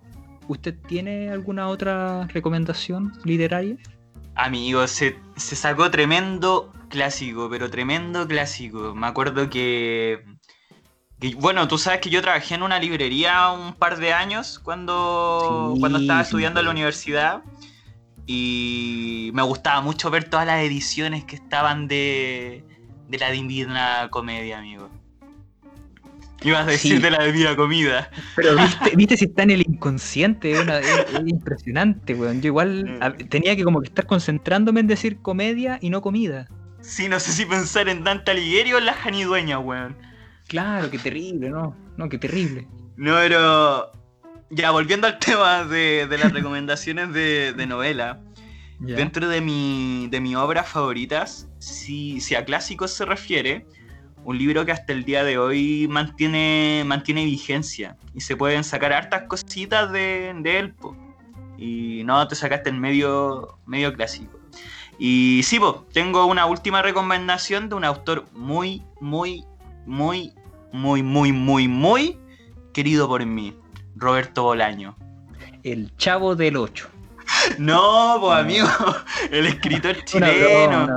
¿usted tiene alguna otra recomendación literaria? Amigo, se, se sacó tremendo clásico, pero tremendo clásico. Me acuerdo que, bueno, tú sabes que yo trabajé en una librería un par de años cuando, cuando estaba estudiando en la universidad y me gustaba mucho ver todas las ediciones que estaban de, de la Divina Comedia, amigo. Ibas a decir de la Divina Comida. Pero viste, si está en el inconsciente, es, impresionante, weón. Yo igual mm. tenía que como que estar concentrándome en decir comedia y no comida. Sí, no sé si pensar en Dante Alighieri o en la Janidueña, weón. Claro, qué terrible, ¿no? No, qué terrible. No, pero ya, volviendo al tema de, las recomendaciones de, novela, dentro de mi, de mis obras favoritas, si, si, a clásicos se refiere, un libro que hasta el día de hoy mantiene, mantiene vigencia y se pueden sacar hartas cositas de, de él, y no te sacaste el medio, medio clásico. Y sí, tengo una última recomendación de un autor muy, muy, muy, muy, muy, muy, muy querido por mí. Roberto Bolaño. El chavo del 8. No, pues amigo, el escritor chileno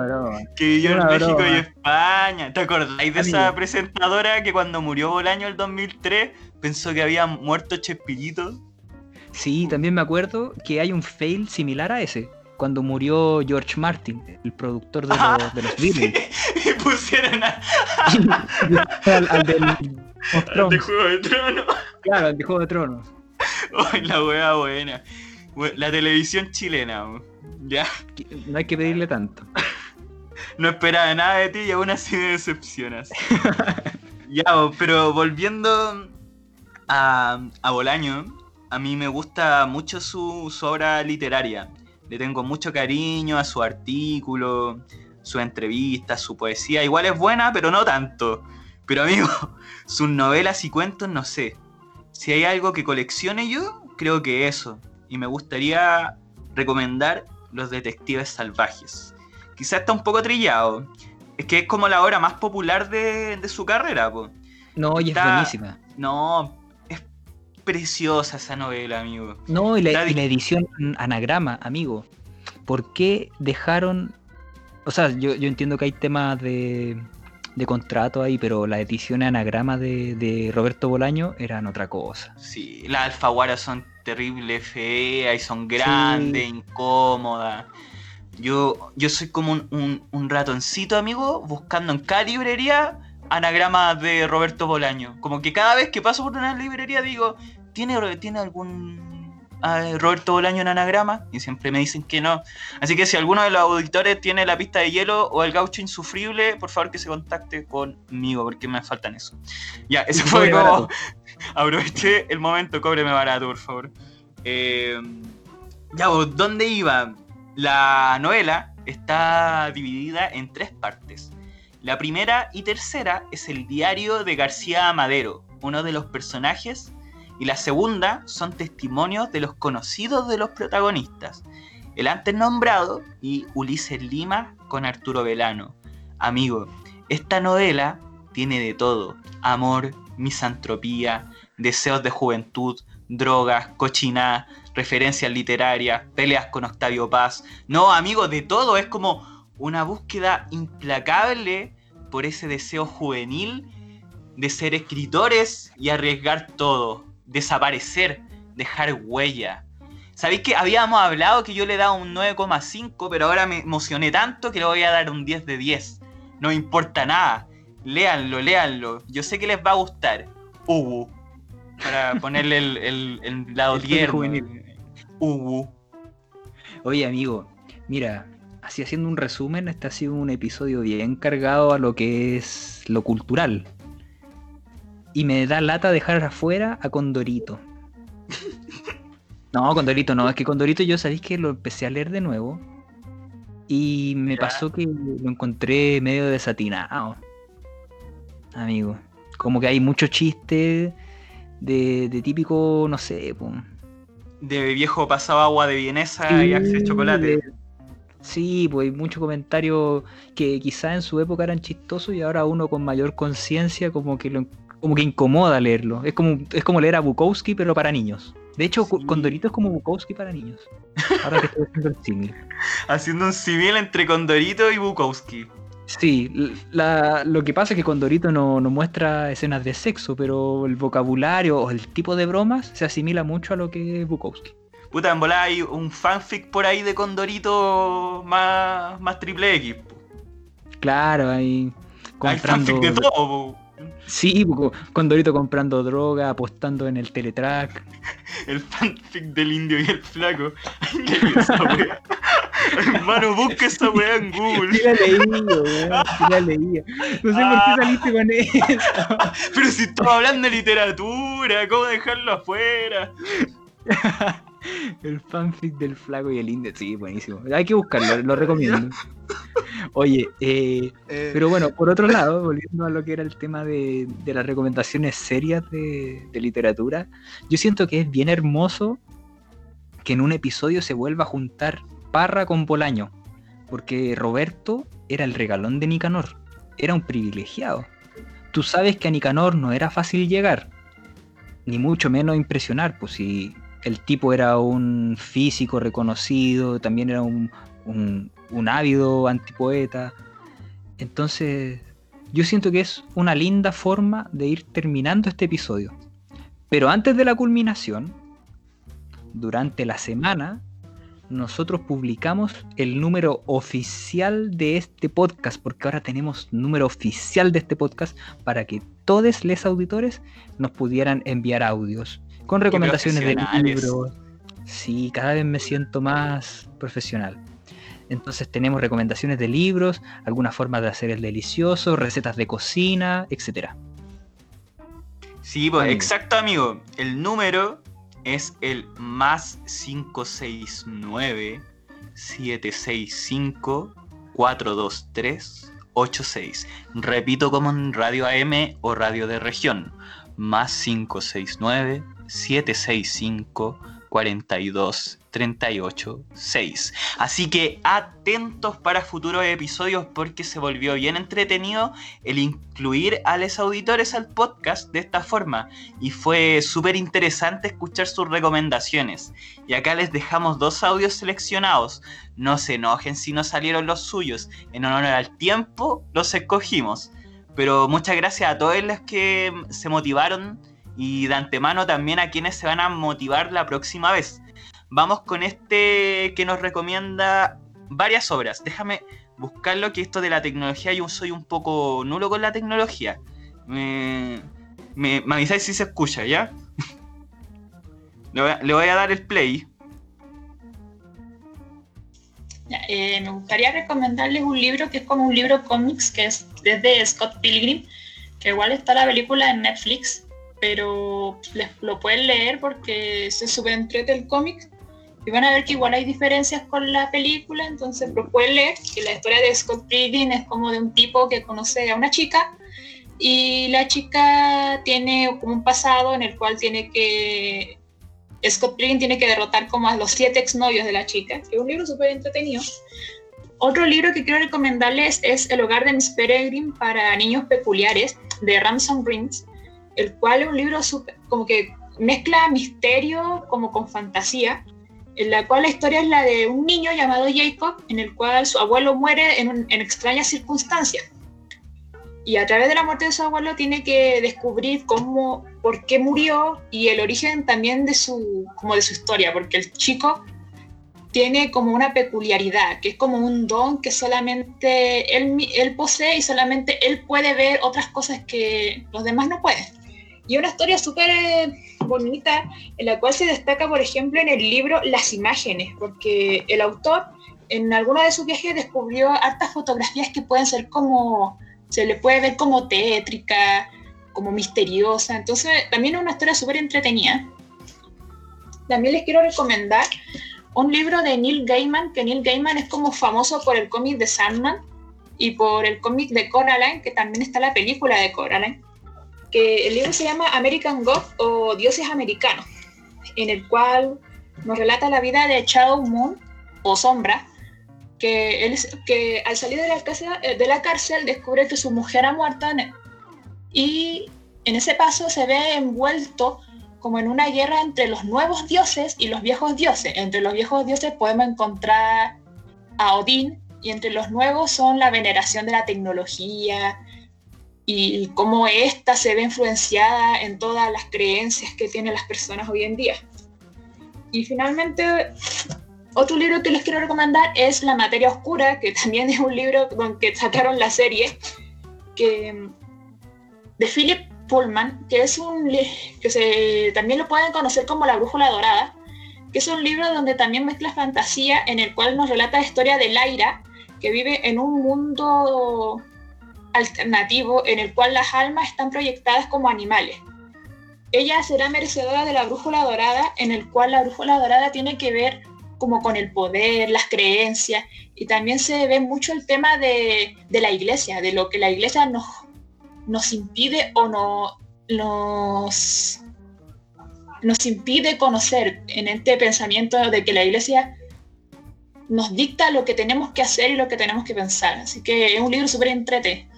que vivió en México y España. ¿Te acordáis de esa presentadora que cuando murió Bolaño el 2003 pensó que había muerto Chespirito? Sí, también me acuerdo que hay un fail similar a ese. Cuando murió George Martin, el productor de, los, de los Beatles. y pusieron a... al, del, de Juego de Tronos. Claro, el de Juego de Tronos. Uy, la wea buena. La televisión chilena, ya. No hay que pedirle tanto. No esperaba nada de ti y aún así me decepcionas. ya, pero volviendo a, a Bolaño, a mí me gusta mucho su, su, obra literaria. Le tengo mucho cariño a su artículo, su entrevista, su poesía. Igual es buena, pero no tanto. Pero amigo, sus novelas y cuentos, no sé. Si hay algo que coleccione yo, creo que eso. Y me gustaría recomendar Los Detectives Salvajes. Quizá está un poco trillado. Es que es como la obra más popular de, su carrera, po. No, y es buenísima. No, es preciosa esa novela, amigo. No, y la, y la edición anagrama, amigo. ¿Por qué dejaron o sea, yo, yo, entiendo que hay temas de, de contrato ahí, pero la edición anagrama de, de, Roberto Bolaño eran otra cosa. Sí, las alfaguaras son terribles, feas y son grandes, incómodas. Yo, yo soy como un, un, ratoncito, amigo, buscando en cada librería anagramas de Roberto Bolaño. Como que cada vez que paso por una librería digo, ¿tiene, ¿tiene algún a Roberto Bolaño en anagrama y siempre me dicen que no. Así que si alguno de los auditores tiene la pista de hielo o el gaucho insufrible, por favor que se contacte conmigo porque me faltan eso. Ya, ese fue como... Aproveché el momento, cóbreme barato, por favor. Eh, ya, ¿dónde iba? La novela está dividida en tres partes. La primera y tercera es el diario de García Madero, uno de los personajes y la segunda son testimonios de los conocidos de los protagonistas, el antes nombrado y Ulises Lima con Arturo Velano. Amigo, esta novela tiene de todo, amor, misantropía, deseos de juventud, drogas, cochinadas, referencias literarias, peleas con Octavio Paz. No, amigo, de todo, es como una búsqueda implacable por ese deseo juvenil de ser escritores y arriesgar todo desaparecer, dejar huella. ¿Sabéis que habíamos hablado que yo le daba un 9,5, pero ahora me emocioné tanto que le voy a dar un 10 de 10? No importa nada. Léanlo, léanlo. Yo sé que les va a gustar. Ubu. Para ponerle el, lado tierno. Ubu. Oye, amigo, mira, así haciendo un resumen, este ha sido un episodio bien cargado a lo que es lo cultural. Y me da lata dejar afuera a Condorito. No, Condorito no, es que Condorito yo sabéis que lo empecé a leer de nuevo. Y me pasó que lo encontré medio desatinado. Amigo. Como que hay mucho chiste de, típico, no sé, de viejo pasado agua de vienesa y axe chocolate. Sí, pues hay muchos comentarios que quizá en su época eran chistosos y ahora uno con mayor conciencia como que lo, como que incomoda leerlo. Es como, es como leer a Bukowski pero para niños. De hecho, Condorito es como Bukowski para niños. Ahora que estoy haciendo el símil. Haciendo un civil entre Condorito y Bukowski. Sí, lo que pasa es que Condorito no, no, muestra escenas de sexo, pero el vocabulario o el tipo de bromas se asimila mucho a lo que es Bukowski. Puta, en volada hay un fanfic por ahí de Condorito más, más triple X. Claro, hay. Hay fanfic de todo, Sí, Condorito comprando droga, apostando en el teletrack. el fanfic del indio y el flaco. Hermano, busca esa weá en Google. Sí la leí, weón. Sí la leí. No sé por qué saliste con eso. Pero si estaba hablando de literatura, ¿cómo dejarlo afuera? El fanfic del flaco y el indio, sí, buenísimo. Hay que buscarlo, lo recomiendo. Oye, eh, eh, pero bueno, por otro lado, volviendo a lo que era el tema de, las recomendaciones serias de, literatura, yo siento que es bien hermoso que en un episodio se vuelva a juntar Parra con Bolaño, porque Roberto era el regalón de Nicanor, era un privilegiado. Tú sabes que a Nicanor no era fácil llegar, ni mucho menos impresionar, pues si el tipo era un físico reconocido, también era un, un, ávido antipoeta. Entonces, yo siento que es una linda forma de ir terminando este episodio. Pero antes de la culminación, durante la semana, nosotros publicamos el número oficial de este podcast, porque ahora tenemos número oficial de este podcast para que todos los auditores nos pudieran enviar audios con recomendaciones de libros. Sí, cada vez me siento más profesional. Entonces tenemos recomendaciones de libros, algunas formas de hacer el delicioso, recetas de cocina, etc. Sí, pues exacto amigo. El número es el más 569 765 423 86. Repito como en radio AM o radio de región. Más 569 765 42 38 6. Así que atentos para futuros episodios porque se volvió bien entretenido el incluir a los auditores al podcast de esta forma y fue súper interesante escuchar sus recomendaciones. Y acá les dejamos dos audios seleccionados. No se enojen si no salieron los suyos. En honor al tiempo los escogimos. Pero muchas gracias a todos los que se motivaron y de antemano también a quienes se van a motivar la próxima vez. Vamos con este que nos recomienda varias obras. Déjame buscarlo, que esto de la tecnología, yo soy un poco nulo con la tecnología. Me, avisáis si se escucha, ¿ya? le, voy a, dar el play. Eh, me gustaría recomendarles un libro que es como un libro cómics, que es desde Scott Pilgrim, que igual está la película en Netflix, pero les, lo pueden leer porque se súper entrete el cómic y van a ver que igual hay diferencias con la película, entonces lo pueden leer, que la historia de Scott Pilgrim es como de un tipo que conoce a una chica y la chica tiene como un pasado en el cual tiene que Scott Pilgrim tiene que derrotar como a los siete exnovios de la chica, es un libro súper entretenido. Otro libro que quiero recomendarles es El hogar de Miss Peregrine para niños peculiares de Ramson Prince el cual es un libro como que mezcla misterio como con fantasía, en la cual la historia es la de un niño llamado Jacob, en el cual su abuelo muere en, en extrañas circunstancias. Y a través de la muerte de su abuelo tiene que descubrir cómo, por qué murió y el origen también de su, como de su historia, porque el chico tiene como una peculiaridad, que es como un don que solamente él, él posee y solamente él puede ver otras cosas que los demás no pueden. Y una historia súper eh, bonita en la cual se destaca, por ejemplo, en el libro las imágenes, porque el autor en alguna de sus viajes descubrió hartas fotografías que pueden ser como, se le puede ver como tétrica, como misteriosa. Entonces, también es una historia súper entretenida. También les quiero recomendar un libro de Neil Gaiman, que Neil Gaiman es como famoso por el cómic de Sandman y por el cómic de Coraline, que también está la película de Coraline, que el libro se llama American God o Dioses Americanos, en el cual nos relata la vida de Shadow Moon o Sombra, que, él, que al salir de la, cárcel, de la cárcel descubre que su mujer ha muerto y en ese paso se ve envuelto como en una guerra entre los nuevos dioses y los viejos dioses. Entre los viejos dioses podemos encontrar a Odín y entre los nuevos son la veneración de la tecnología y cómo ésta se ve influenciada en todas las creencias que tienen las personas hoy en día. Y finalmente, otro libro que les quiero recomendar es La materia oscura, que también es un libro con que sacaron la serie, que, de Philip Pullman, que es un que se, también lo pueden conocer como La Brújula Dorada, que es un libro donde también mezcla fantasía en el cual nos relata la historia de Laira, que vive en un mundo alternativo en el cual las almas están proyectadas como animales. Ella será merecedora de la brújula dorada, en el cual la brújula dorada tiene que ver como con el poder, las creencias, y también se ve mucho el tema de, de la iglesia, de lo que la iglesia nos, nos impide o no, nos, nos impide conocer en este pensamiento de que la iglesia nos dicta lo que tenemos que hacer y lo que tenemos que pensar. Así que es un libro súper entrete,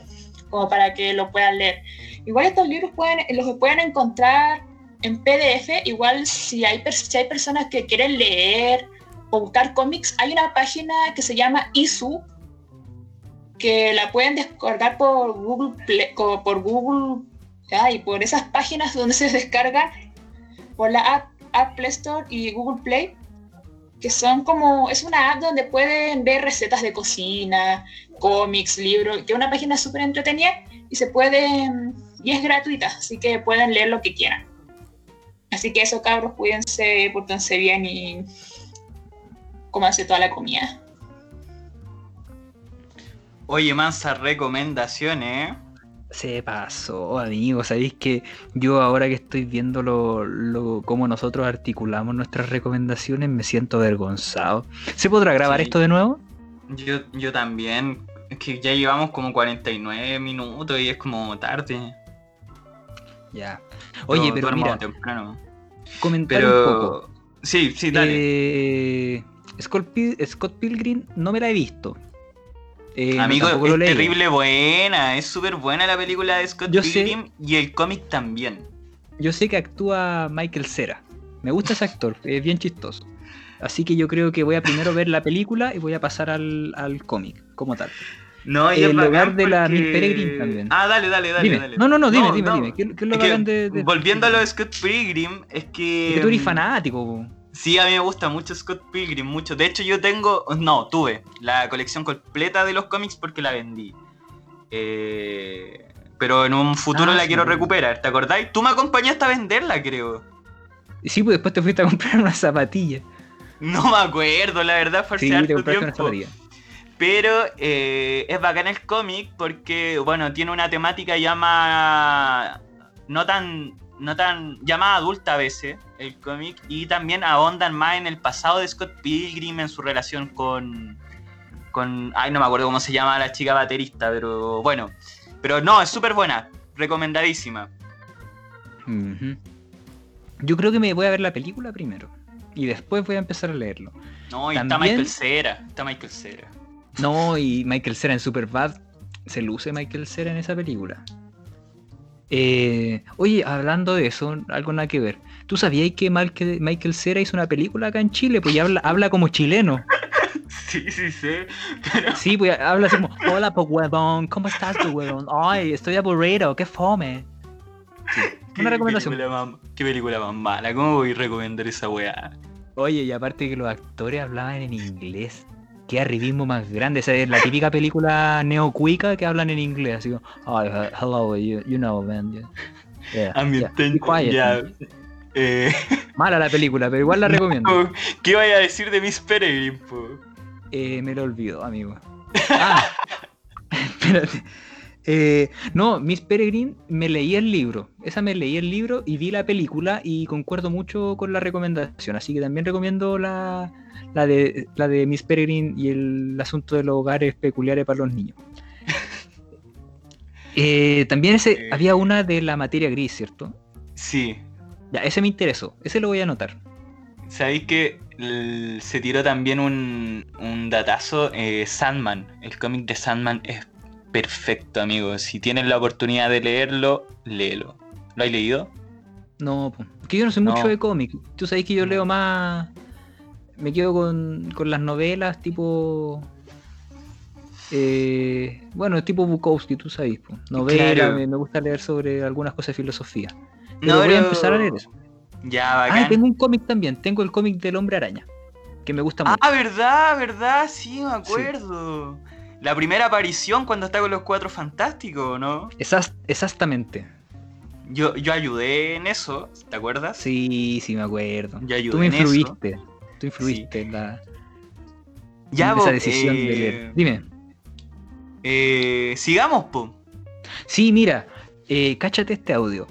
como para que lo puedan leer. Igual estos libros pueden, los pueden encontrar en PDF, igual si hay, si hay personas que quieren leer o buscar cómics, hay una página que se llama ISU, que la pueden descargar por Google por Google y por esas páginas donde se descargan por la app, app, Play Store y Google Play que son como es una app donde pueden ver recetas de cocina cómics libros que es una página súper entretenida y se pueden y es gratuita así que pueden leer lo que quieran así que eso cabros cuídense portense bien y hace toda la comida Oye, mansa recomendaciones, ¿eh? Se pasó, amigo. Sabéis que yo ahora que estoy viendo lo, cómo nosotros articulamos nuestras recomendaciones, me siento avergonzado. ¿Se podrá grabar esto de nuevo? Yo, yo también. Es que ya llevamos como 49 minutos y es como tarde. Ya. Oye, pero mira, temprano. comentar un poco. Sí, sí, dale. Eh, Scott Pilgrim no me la he visto. Eh, Amigo, es terrible buena, es súper buena la película de Scott Pilgrim y el cómic también. Yo sé que actúa Michael Cera. Me gusta ese actor, es bien chistoso. Así que yo creo que voy a primero ver la película y voy a pasar al, cómic, como tal. No, y el lugar de la Miss Peregrine también. Ah, dale, dale, dale, dale. No, no, no, dime, dime, dime. ¿Qué, qué es de, de, Volviendo a lo de Scott Pilgrim, es que. Es que tú eres fanático, Sí, a mí me gusta mucho Scott Pilgrim, mucho. De hecho, yo tengo, no, tuve la colección completa de los cómics porque la vendí. Eh, pero en un futuro ah, la quiero recuperar, ¿te acordáis? Tú me acompañaste a venderla, creo. Sí, pues después te fuiste a comprar una zapatilla. No me acuerdo, la verdad, fue sí, tiempo. Pero eh, es bacán el cómic porque, bueno, tiene una temática ya más... No tan no tan llamada adulta a veces, el cómic, y también ahondan más en el pasado de Scott Pilgrim, en su relación con, con, ay, no me acuerdo cómo se llama la chica baterista, pero bueno, pero no, es súper buena, recomendadísima. Yo creo que me voy a ver la película primero, y después voy a empezar a leerlo. No, y está Michael Cera, está Michael Cera. No, y Michael Cera en Superbad, se luce Michael Cera en esa película. Eh, oye, hablando de eso, algo nada que ver. ¿Tú sabías que Michael Cera hizo una película acá en Chile? Pues ya habla, habla como chileno. Sí, sí, sí. Sí, pues habla así como, hola, pues huevón, ¿cómo estás tu huevón? Ay, estoy aburrido, qué fome. una recomendación. qué película más mala, ¿cómo voy a recomendar esa weá? Oye, y aparte que los actores hablaban en inglés qué arribismo más grande. Esa es la típica película neocuica que hablan en inglés. Así como, oh, hello, you, you know, man. Yeah, yeah, eh, Mala la película, pero igual la recomiendo. ¿Qué vaya a decir de Miss Peregrine? Eh, me lo olvido, amigo. Ah, espérate. Eh, no, Miss Peregrine me leí el libro. Esa me leí el libro y vi la película y concuerdo mucho con la recomendación. Así que también recomiendo la, la, de, la de Miss Peregrine y el asunto de los hogares peculiares para los niños. Eh, también ese, Eh. había una de la materia gris, ¿cierto? Sí. Ya, ese me interesó. Ese lo voy a anotar. ¿Sabéis que se tiró también un, un datazo? Sandman. El cómic de Sandman es perfecto, amigo. Si tienes la oportunidad de leerlo, léelo. ¿Lo has leído? No, que yo no sé No. mucho de cómic. Tú sabes que yo leo más. Me quedo con, con las novelas tipo. eh, bueno, tipo Bukowski, tú sabes. po. Novela, Claro. me, me gusta leer sobre algunas cosas de filosofía. Pero No, voy a empezar a leer eso. Ya, Ah, bacán. tengo un cómic también. Tengo el cómic del hombre araña. Que me gusta mucho. Ah, verdad, verdad, sí, me acuerdo. La primera aparición cuando está con los cuatro fantásticos, ¿no? Exactamente. Yo, yo ayudé en eso, ¿te acuerdas? Sí, sí, me acuerdo. Yo ayudé Tú me en eso. influiste. Tú influiste en, la, Ya, en esa decisión de eh, leer. Dime. eh, sigamos, po. Sí, mira, eh, cáchate este audio.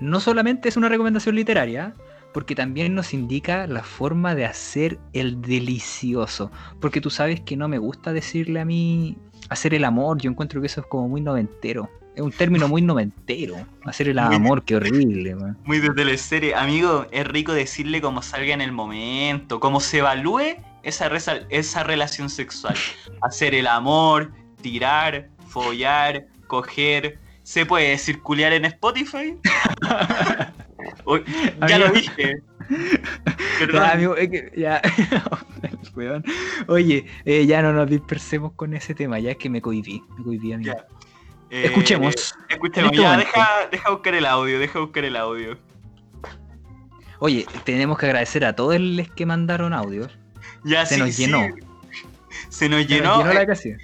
No solamente es una recomendación literaria, porque también nos indica la forma de hacer el delicioso. Porque tú sabes que no me gusta decirle a mí hacer el amor, yo encuentro que eso es como muy noventero. Es un término muy noventero. Hacer el amor, qué horrible. man. Muy de teleserie. Amigo, es rico decirle cómo salga en el momento, cómo se evalúe esa, esa relación sexual. Hacer el amor, tirar, follar, coger. ¿Se puede circular en Spotify? Ya Amigo. lo dije. Perdón. Ya, amigo, es que- ya. Weón. Oye, eh, ya no nos dispersemos con ese tema, ya es que me cohibí. Me cohibí, amigo. Ya. Eh, Escuchemos. Escuchemos, este ya, deja, deja buscar el audio, deja buscar el audio. Oye, tenemos que agradecer a todos los que mandaron audios. Ya, Se sí, nos sí. llenó. Se nos Se nos llenó. llenó eh, la casilla.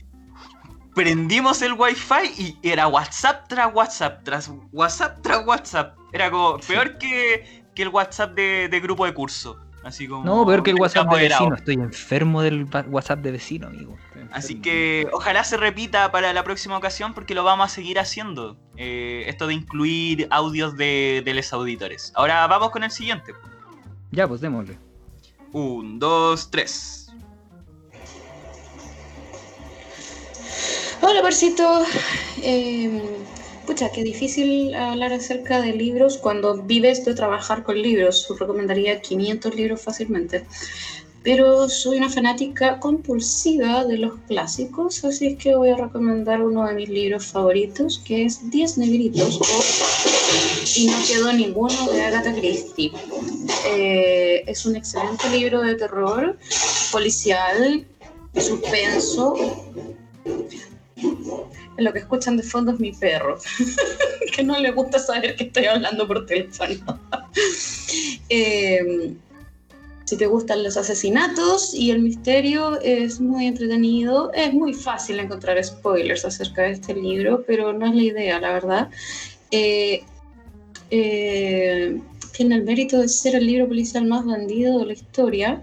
Prendimos el wifi y era WhatsApp tras WhatsApp, tras WhatsApp tras WhatsApp. Era como peor que, que el WhatsApp de, de grupo de curso. Así como. No, peor que el WhatsApp de vecino. Estoy enfermo del WhatsApp de vecino, amigo. Así que ojalá se repita para la próxima ocasión porque lo vamos a seguir haciendo. Eh, esto de incluir audios de, de los auditores. Ahora vamos con el siguiente. Ya, pues démosle. Un, dos, tres. Hola, Parcito. Eh, pucha, qué difícil hablar acerca de libros cuando vives de trabajar con libros. Recomendaría 500 libros fácilmente. Pero soy una fanática compulsiva de los clásicos, así es que voy a recomendar uno de mis libros favoritos, que es Diez Negritos o Y no quedó ninguno de Agatha Christie. Eh, es un excelente libro de terror, policial, suspenso, lo que escuchan de fondo es mi perro, que no le gusta saber que estoy hablando por teléfono. Eh, si te gustan los asesinatos y el misterio, es muy entretenido. Es muy fácil encontrar spoilers acerca de este libro, pero no es la idea, la verdad. Eh, eh, tiene el mérito de ser el libro policial más vendido de la historia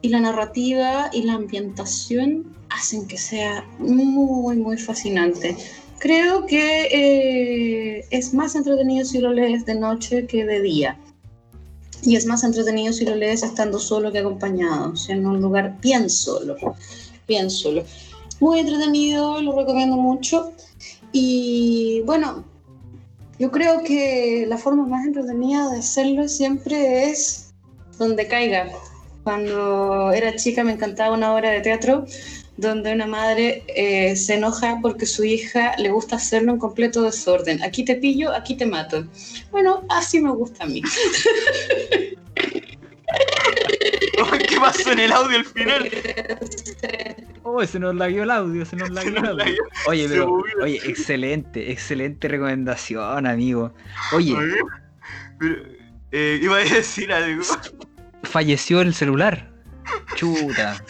y la narrativa y la ambientación hacen que sea muy, muy fascinante. Creo que eh, es más entretenido si lo lees de noche que de día. Y es más entretenido si lo lees estando solo que acompañado, o sea, en un lugar bien solo, bien solo. Muy entretenido, lo recomiendo mucho. Y bueno, yo creo que la forma más entretenida de hacerlo siempre es donde caiga. Cuando era chica me encantaba una obra de teatro donde una madre eh, se enoja porque su hija le gusta hacerlo en completo desorden. Aquí te pillo, aquí te mato. Bueno, así me gusta a mí. ¿Qué pasó en el audio al final? Oh, se nos lagueó el audio, se nos lagueó el audio. Oye, pero, oye, excelente, excelente recomendación, amigo. Oye, Pero, eh, iba a decir algo. falleció el celular. Chuta.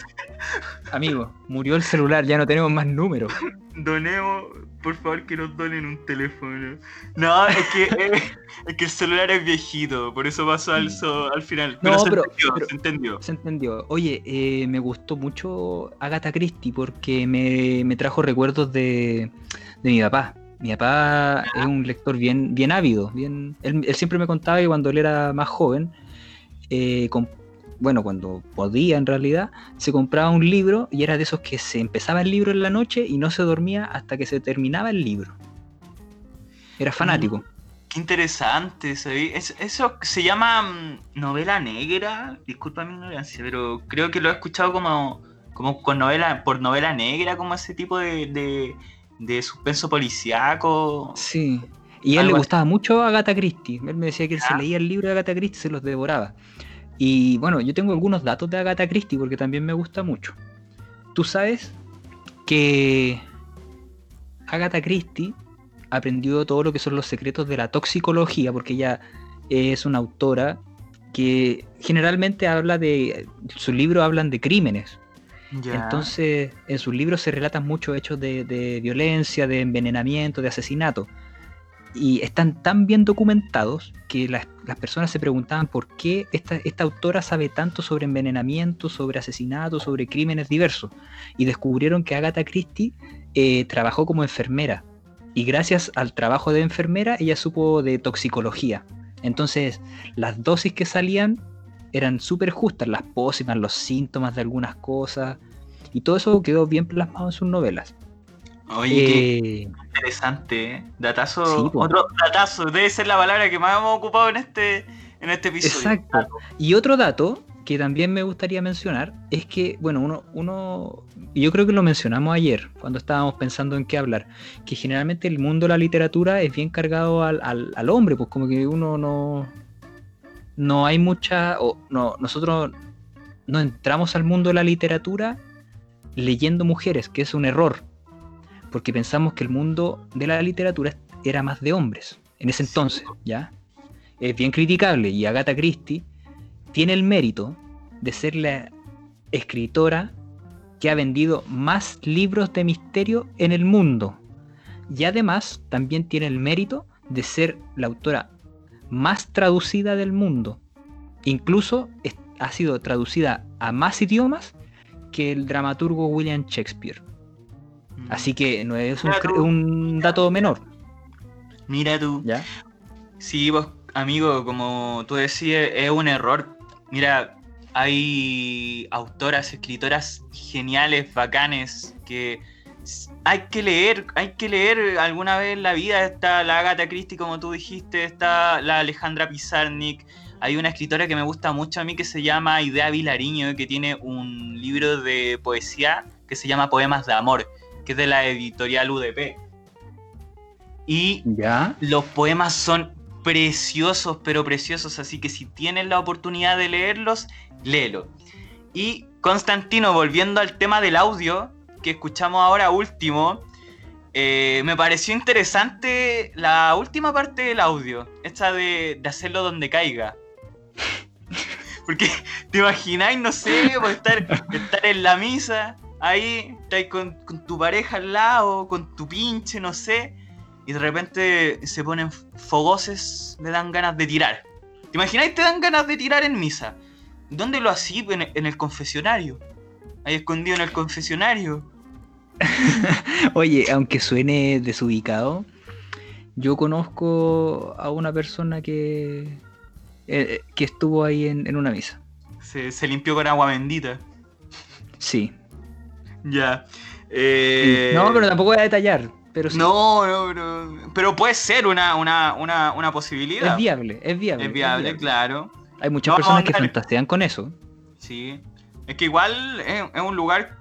Amigo, murió el celular, ya no tenemos más números. Donemos, por favor, que nos donen un teléfono. No, es que, eh, es que el celular es viejito, por eso pasó al, so- al final. Pero, No, se, pero- entendió, pero- se entendió. Se entendió. Oye, eh, me gustó mucho Agatha Christie porque me, me trajo recuerdos de, de mi papá. Mi papá es un lector bien, bien ávido. Bien, él, él siempre me contaba que cuando él era más joven, eh, bueno, cuando podía en realidad, se compraba un libro y era de esos que se empezaba el libro en la noche y no se dormía hasta que se terminaba el libro. Era fanático. Qué interesante, ¿sabí? Es- eso se llama mm, novela negra. Disculpa mi ignorancia, pero creo que lo he escuchado como, como con novela, por novela negra, como ese tipo de, de, de suspenso policíaco. Sí. Y a él le gustaba mucho Agatha Christie. Él me decía que él se Ya. leía el libro de Agatha Christie y se los devoraba. Y bueno, yo tengo algunos datos de Agatha Christie porque también me gusta mucho. Tú sabes que Agatha Christie aprendió todo lo que son los secretos de la toxicología porque ella es una autora que generalmente habla de sus libros hablan de crímenes entonces, en sus libros se relatan muchos hechos de, de violencia, de envenenamiento, de asesinato. Y están tan bien documentados que las, las personas se preguntaban por qué esta, esta autora sabe tanto sobre envenenamiento, sobre asesinato, sobre crímenes diversos. Y descubrieron que Agatha Christie eh, trabajó como enfermera. Y gracias al trabajo de enfermera, ella supo de toxicología. Entonces, las dosis que salían eran súper justas, las pócimas, los síntomas de algunas cosas, y todo eso quedó bien plasmado en sus novelas. Oye, qué Eh, interesante, ¿eh? Datazo, Sí, otro datazo, debe ser la palabra que más hemos ocupado en este, en este episodio. Exacto. y otro dato que también me gustaría mencionar es que, bueno, uno, uno, yo creo que lo mencionamos ayer, cuando estábamos pensando en qué hablar, que generalmente el mundo de la literatura es bien cargado al, al- al hombre, pues como que uno no, no hay mucha, o no, nosotros no entramos al mundo de la literatura leyendo mujeres, que es un error, porque pensamos que el mundo de la literatura era más de hombres en ese entonces, ¿ya? Es bien criticable y Agatha Christie tiene el mérito de ser la escritora que ha vendido más libros de misterio en el mundo. Y además también tiene el mérito de ser la autora más traducida del mundo. Incluso ha sido traducida a más idiomas que el dramaturgo William Shakespeare. Así que no es un, un dato menor. Mira tú. ¿ya? Sí, vos, amigo, como tú decías, es un error. Mira, hay autoras, escritoras geniales, bacanes, que hay que leer, hay que leer alguna vez en la vida. Está la Agatha Christie, como tú dijiste, está la Alejandra Pizarnik. Hay una escritora que me gusta mucho a mí que se llama Idea Vilariño, que tiene un libro de poesía que se llama Poemas de Amor, que es de la editorial UDP. Y ¿Ya? los poemas son preciosos, pero preciosos, así que si tienes la oportunidad de leerlos, léelo. Y Constantino, volviendo al tema del audio que escuchamos ahora último, eh, me pareció interesante la última parte del audio, esta de, de hacerlo donde caiga. Porque te imagináis, no sé, estar, estar en la misa, ahí, estáis con, con tu pareja al lado, con tu pinche, no sé, y de repente se ponen fogoces, le dan ganas de tirar. ¿Te imagináis te dan ganas de tirar en misa? ¿Dónde lo así? En, en el confesionario. Ahí escondido en el confesionario. Oye, aunque suene desubicado, yo conozco a una persona que, eh, que estuvo ahí en, en una misa. Se, se limpió con agua bendita. Sí. Ya. Eh, No, pero tampoco voy a detallar. Pero sí, No, no, pero, pero puede ser una, una, una, una posibilidad. es viable, es viable. Es viable, claro. Hay muchas No, personas que fantasean con eso. Sí. Es que igual es, es un lugar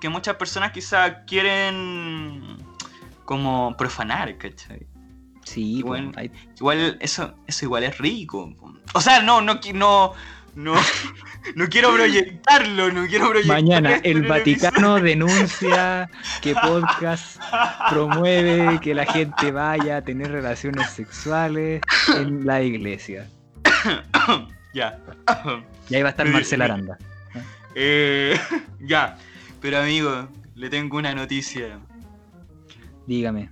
que muchas personas quizás quieren como profanar, ¿cachai? Sí, pues, bueno, hay- Igual, eso, eso igual es rico. O sea, no, no, no, no, no quiero proyectarlo, no quiero proyectar Mañana el Vaticano denuncia que podcast promueve que la gente vaya a tener relaciones sexuales en la iglesia. Ya. Y ahí va a estar Marcela Aranda. Eh, ya, pero amigo, le tengo una noticia. Dígame.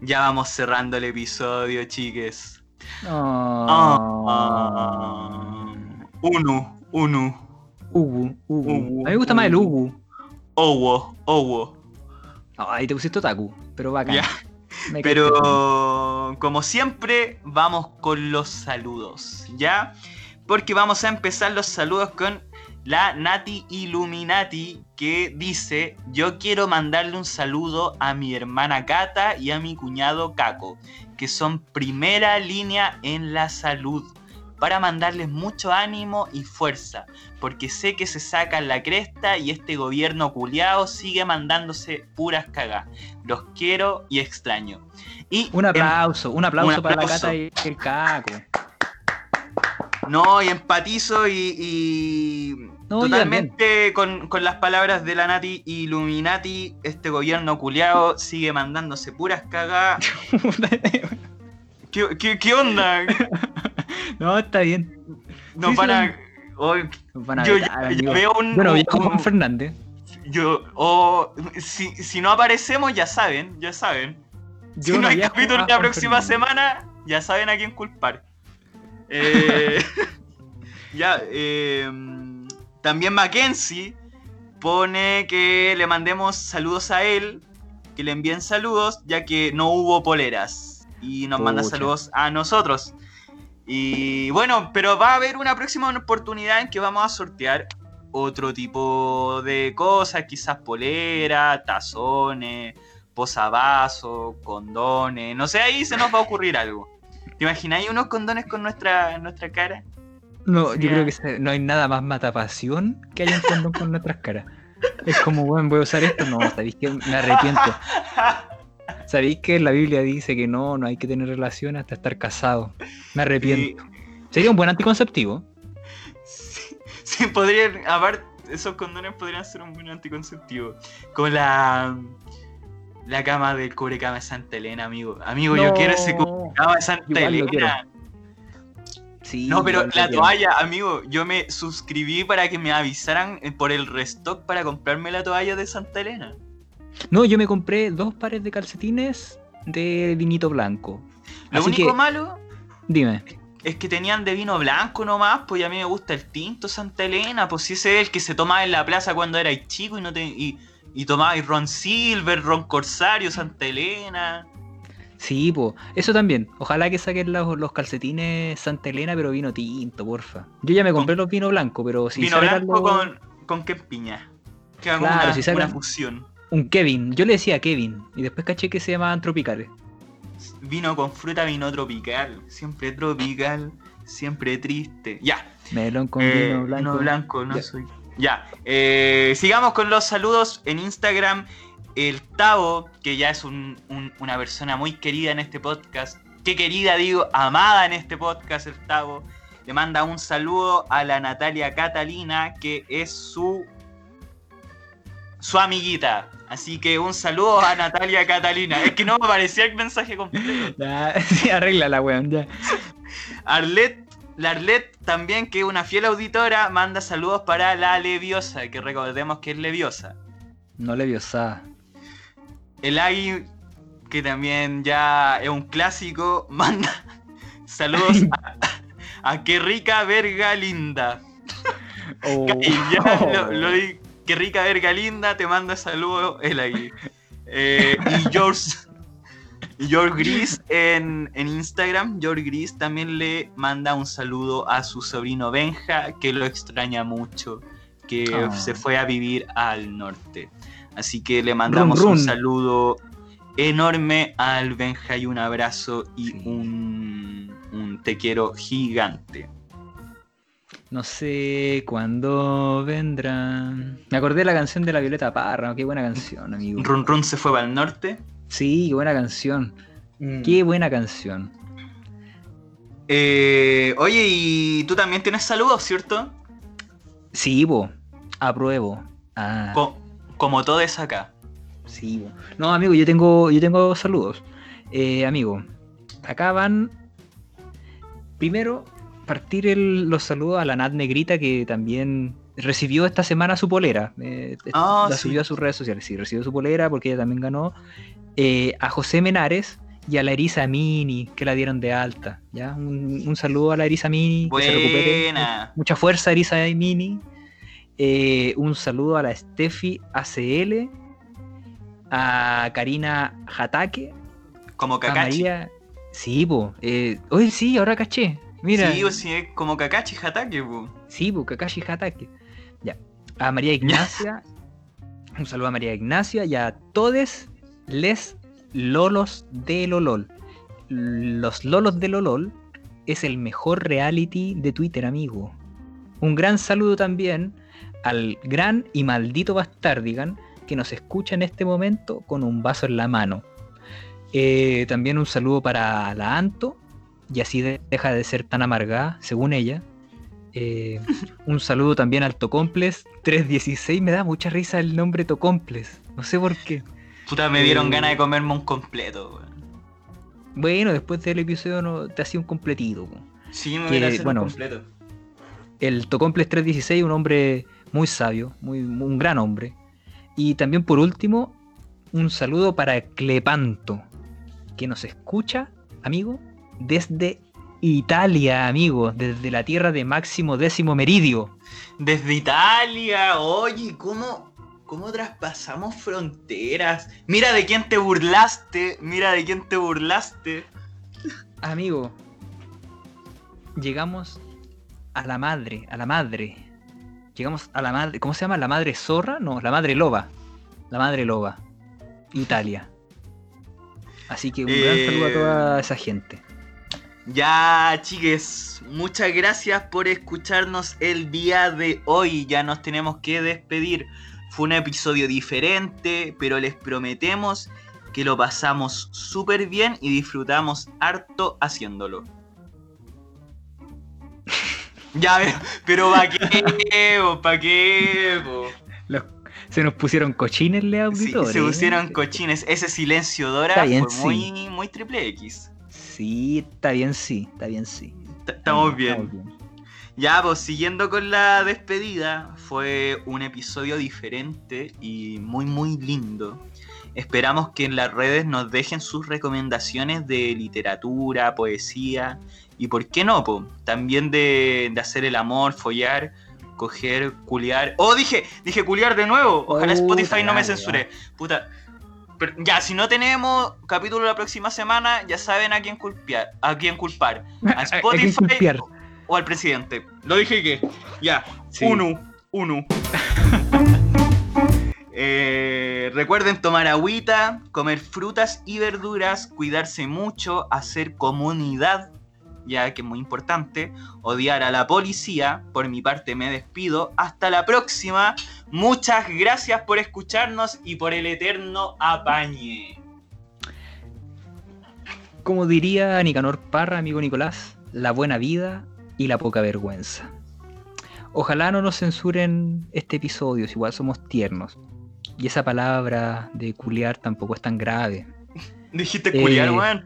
Ya vamos cerrando el episodio, chiques. Oh. Ah, uno, uno. Ubu, Ubu. Ubu, A mí me gusta más el Ubu. Owo, owo. Ay, te pusiste otaku, pero bacán. Bien. Pero como siempre, vamos con los saludos, ¿ya? Porque vamos a empezar los saludos con la Nati Illuminati que dice, yo quiero mandarle un saludo a mi hermana Cata y a mi cuñado Caco, que son primera línea en la salud, para mandarles mucho ánimo y fuerza, porque sé que se sacan la cresta y este gobierno culiao sigue mandándose puras cagas. Los quiero y extraño. Y Un en- aplauso, un aplauso, para la cata y el caco. No, y empatizo y, y No, yo totalmente con, con las palabras de la Nati Illuminati, este gobierno culiao sigue mandándose puras cagadas. ¿Qué, qué, qué onda? no, está bien. No Sí, sí, para... hoy- Nos van a yo vetar, veo un... Bueno, un- viejo Juan un- Fernández. yo, o si, si no aparecemos, ya saben, ya saben. Si no hay capítulo la próxima semana, ya saben a quién culpar. Eh, ya, eh, también Mackenzie pone que le mandemos saludos a él, que le envíen saludos, ya que no hubo poleras. Y nos manda Pucha. saludos a nosotros. Y bueno, pero va a haber una próxima oportunidad en que vamos a sortear otro tipo de cosas, quizás polera, tazones, posavasos, condones, no sé, ahí se nos va a ocurrir algo. ¿Te imagináis unos condones con nuestra, nuestra cara? No, yo creo que se- no hay nada más matapasión que haya un condón con nuestras caras. Es como, bueno, voy a usar esto. No, sabéis que me arrepiento. Sabéis que la Biblia dice que no, no hay que tener relaciones hasta estar casado. Me arrepiento. Sería un buen anticonceptivo. Sí, sí, podrían, aparte, esos condones podrían ser un buen anticonceptivo. Como la, la cama del cubrecama de Santa Elena, amigo. Amigo, yo quiero ese cubrecama de Santa. Elena. Sí, No, pero la toalla, amigo, yo me suscribí para que me avisaran eh, por el restock para comprarme la toalla de Santa Elena. No, yo me compré dos pares de calcetines de vinito blanco. Lo Así único que, malo dime. es que tenían de vino blanco nomás, pues a mí me gusta el tinto Santa Elena, pues si ese es el que se tomaba en la plaza cuando erais chico y no te y, y tomabais ron silver, ron corsario, Santa Elena. Sí, po. Eso también. Ojalá que saquen los, los calcetines Santa Elena, pero vino tinto, porfa. Yo ya me compré los vino blanco, pero si vino blanco los- con, con qué piña. Que Claro, una, si sacan- una fusión. Un Kevin. Yo le decía Kevin. Y después caché que se llamaban tropicales. Vino con fruta, vino tropical. Siempre tropical, siempre triste. Ya. Melón con Eh, vino blanco. No, blanco, no Ya. soy. Ya. eh, sigamos con los saludos en Instagram. El Tavo, que ya es un- un- una persona muy querida en este podcast. Qué querida, digo, amada en este podcast, el Tavo. Le manda un saludo a la Natalia Catalina, que es su. Su amiguita. Así que un saludo a Natalia Catalina. Es que no me aparecía el mensaje completo. Sí, arregla la weón, ya. Arlet, la Arlet también, que es una fiel auditora, manda saludos para la Leviosa, que recordemos que es Leviosa. No le vio sa. El Agui, que también ya es un clásico, manda saludos a, a Qué rica verga linda. Oh. Y ya lo, lo di, Qué rica verga linda, te manda saludos el Agui. Eh, y George, George Gris en, en Instagram, George Gris también le manda un saludo a su sobrino Benja, que lo extraña mucho, que Ah. se fue a vivir al norte. Así que le mandamos Run, un saludo enorme al Benja y un abrazo y un te quiero gigante. No sé cuándo vendrán. Me acordé de la canción de la Violeta Parra. Qué buena canción, amigo. Run Run se fue para el norte. Sí, qué buena canción. Qué buena canción. Eh, oye, y tú también tienes saludos, ¿cierto? Sí, po. Apruebo. Ah, Co- como todos acá. sí, po. No, amigo, yo tengo, yo tengo saludos. Eh, amigo, acá van. Primero, partir el- los saludos a la Nat Negrita, que también recibió esta semana su polera. eh, Ah, la sí. subió a sus redes sociales. Sí, recibió su polera porque ella también ganó. eh, a José Menares y a la Erisa Mini, que la dieron de alta. ¿ya? Un, un saludo a la Erisa Mini. Que se recupere. Buena. Mucha fuerza, Erisa Mini. Eh, un saludo a la Steffi ACL. A Karina Jataque. Como A Kakashi. María. Sí, po. Oye, sí, ahora caché. Mira. Sí, o sí, es como Kakashi Hatake, po. Sí, pues Kakashi Hatake. Ya. A María Ignacia. un saludo a María Ignacia y a todos les lolos de Lolol. Los lolos de Lolol es el mejor reality de Twitter, amigo. Un gran saludo también al gran y maldito Bastardigan que nos escucha en este momento con un vaso en la mano. Eh, también un saludo para la Anto, y así de- deja de ser tan amargada, según ella. Eh, un saludo también al Tocomples 316. Me da mucha risa el nombre Tocomples. No sé por qué. Puta, me dieron Eh, ganas de comerme un completo. Bueno, después del episodio no, te hacía un completito. Sí, me que, bueno, un completo. El Tocomples 316, un hombre muy sabio, muy, un gran hombre. Y también por último, un saludo para Clepanto, que nos escucha, amigo, desde Italia, amigo, desde la tierra de Máximo Décimo Meridio. Desde Italia, oye, ¿cómo, ¿cómo traspasamos fronteras? Mira de quién te burlaste, mira de quién te burlaste. Amigo, llegamos a la madre, a la madre. Llegamos a la madre, ¿cómo se llama? ¿La madre zorra? No, la madre loba. La madre loba. Italia. Así que un gran Eh, saludo a toda esa gente. Ya, chiques, muchas gracias por escucharnos el día de hoy. Ya nos tenemos que despedir. Fue un episodio diferente, pero les prometemos que lo pasamos súper bien y disfrutamos harto haciéndolo. Ya, pero, ¿para qué? ¿Para qué? Los- se nos pusieron cochines le Sí, auditores. se pusieron cochines. Ese silencio Dora bien, fue muy, muy triple X. Sí, está bien, sí, está bien, sí. Estamos bien. Ya, pues siguiendo con la despedida, fue un episodio diferente y muy muy lindo. Esperamos que en las redes nos dejen sus recomendaciones de literatura, poesía y por qué no, po? también de, de hacer el amor, follar, coger, culiar. Oh, dije, dije culiar de nuevo. Ojalá Oh, Spotify no me censure. Puta. Pero ya, si no tenemos capítulo la próxima semana, ya saben a quién culpar. A quién culpar. A Spotify o al presidente. Lo dije que. Ya. Sí. Uno. Uno. Eh, recuerden tomar agüita, comer frutas y verduras, cuidarse mucho, hacer comunidad, ya que es muy importante, odiar a la policía. Por mi parte me despido. Hasta la próxima. Muchas gracias por escucharnos y por el eterno apañe. Como diría Nicanor Parra, amigo Nicolás, la buena vida y la poca vergüenza. Ojalá no nos censuren este episodio, si igual somos tiernos. Y esa palabra de culiar tampoco es tan grave. Dijiste Eh, culiar, weón.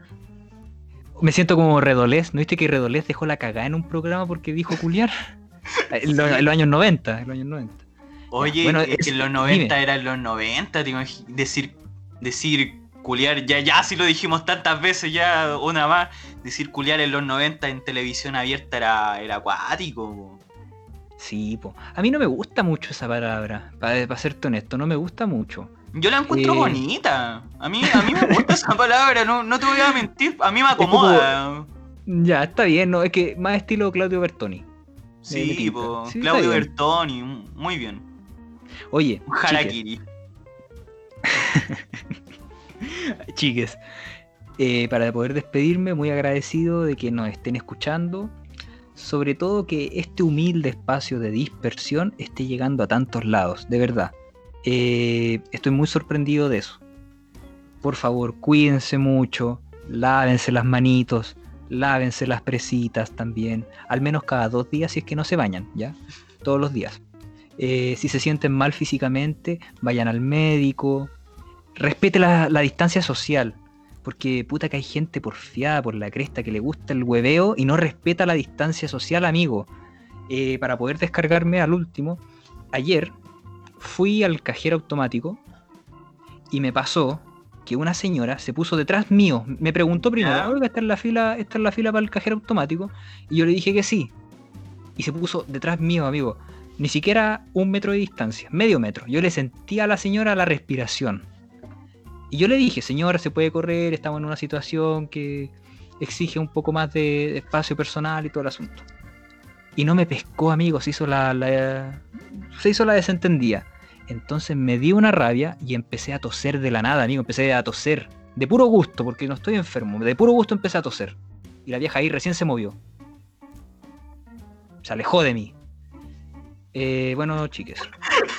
Me siento como Redolés. ¿No viste que Redolés dejó la cagada en un programa porque dijo culiar? En, lo- en los años 90. En los años 90. Oye, bueno, es que en los 90 dime. eran los 90, te decir, decir culiar, ya, ya si lo dijimos tantas veces, ya una más, decir culiar en los 90 en televisión abierta era, era acuático. Sí, po. A mí no me gusta mucho esa palabra. Para serte honesto, no me gusta mucho. Yo la encuentro Eh. bonita. A mí, a mí me gusta esa palabra, no, no te voy a mentir, a mí me como- acomoda. Ya, está bien, ¿no? Es que más estilo Claudio Bertoni. Sí, po, Sí, Claudio. Bertoni, muy bien. Oye, Un harakiri. chiques, chiques, eh, para poder despedirme, muy agradecido de que nos estén escuchando. Sobre todo que este humilde espacio de dispersión esté llegando a tantos lados, de verdad. Eh, estoy muy sorprendido de eso. Por favor, cuídense mucho, lávense las manitos, lávense las presitas también, al menos cada dos días si es que no se bañan, ¿ya? Todos los días. Eh, si se sienten mal físicamente, vayan al médico, respete la, la distancia social. Porque puta que hay gente porfiada por la cresta que le gusta el hueveo y no respeta la distancia social, amigo. Eh, para poder descargarme al último, ayer fui al cajero automático y me pasó que una señora se puso detrás mío. Me preguntó primero, Ya. oiga, ¿está en la fila, está en la fila para el cajero automático? Y yo le dije que sí. Y se puso detrás mío, amigo. Ni siquiera un metro de distancia, medio metro. Yo le sentía a la señora la respiración. Y yo le dije, señora, se puede correr, estamos en una situación que exige un poco más de espacio personal y todo el asunto. Y no me pescó, amigo, se hizo la, la- se hizo la desentendida. Entonces me dio una rabia y empecé a toser de la nada, amigo. Empecé a toser. De puro gusto, porque no estoy enfermo. De puro gusto empecé a toser. Y la vieja ahí recién se movió. Se alejó de mí. Eh, bueno, chiques.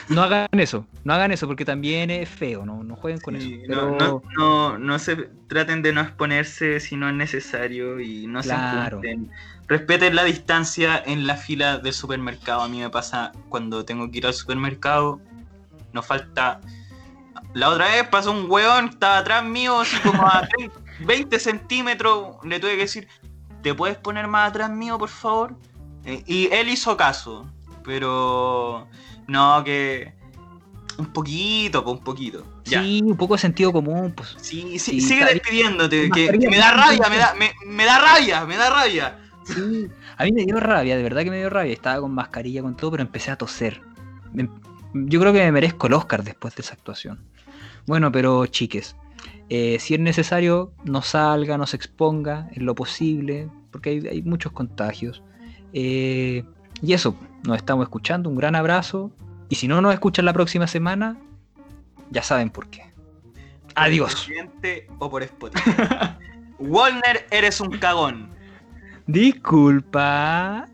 No hagan eso. No hagan eso porque también es feo. No, no jueguen con Sí, eso. no, Pero no, no, no se traten de no exponerse si no es necesario y no Claro. se junten. Respeten la distancia en la fila del supermercado. A mí me pasa cuando tengo que ir al supermercado. Nos falta. La otra vez pasó un weón, estaba atrás mío, así como a 30, 20 centímetros. Le tuve que decir, ¿te puedes poner más atrás mío, por favor? Eh, Y él hizo caso, pero no, que un poquito, un poquito. Ya. sí, un poco de sentido común. Pues. Sí, sí, Sí, sigue despidiéndote, que, Mascarilla, que me da rabia, me da, me, me da rabia, me da rabia. Sí, a mí me dio rabia, de verdad que me dio rabia. Estaba con mascarilla, con todo, pero empecé a toser. Me- Yo creo que me merezco el Oscar después de esa actuación. Bueno, pero chiques, eh, si es necesario, no salga, no se exponga en lo posible, porque hay, hay muchos contagios. Eh, y eso, nos estamos escuchando, un gran abrazo. Y si no nos escuchan la próxima semana, ya saben por qué. Adiós. O por Spotify. Walner, eres un cagón. Disculpa.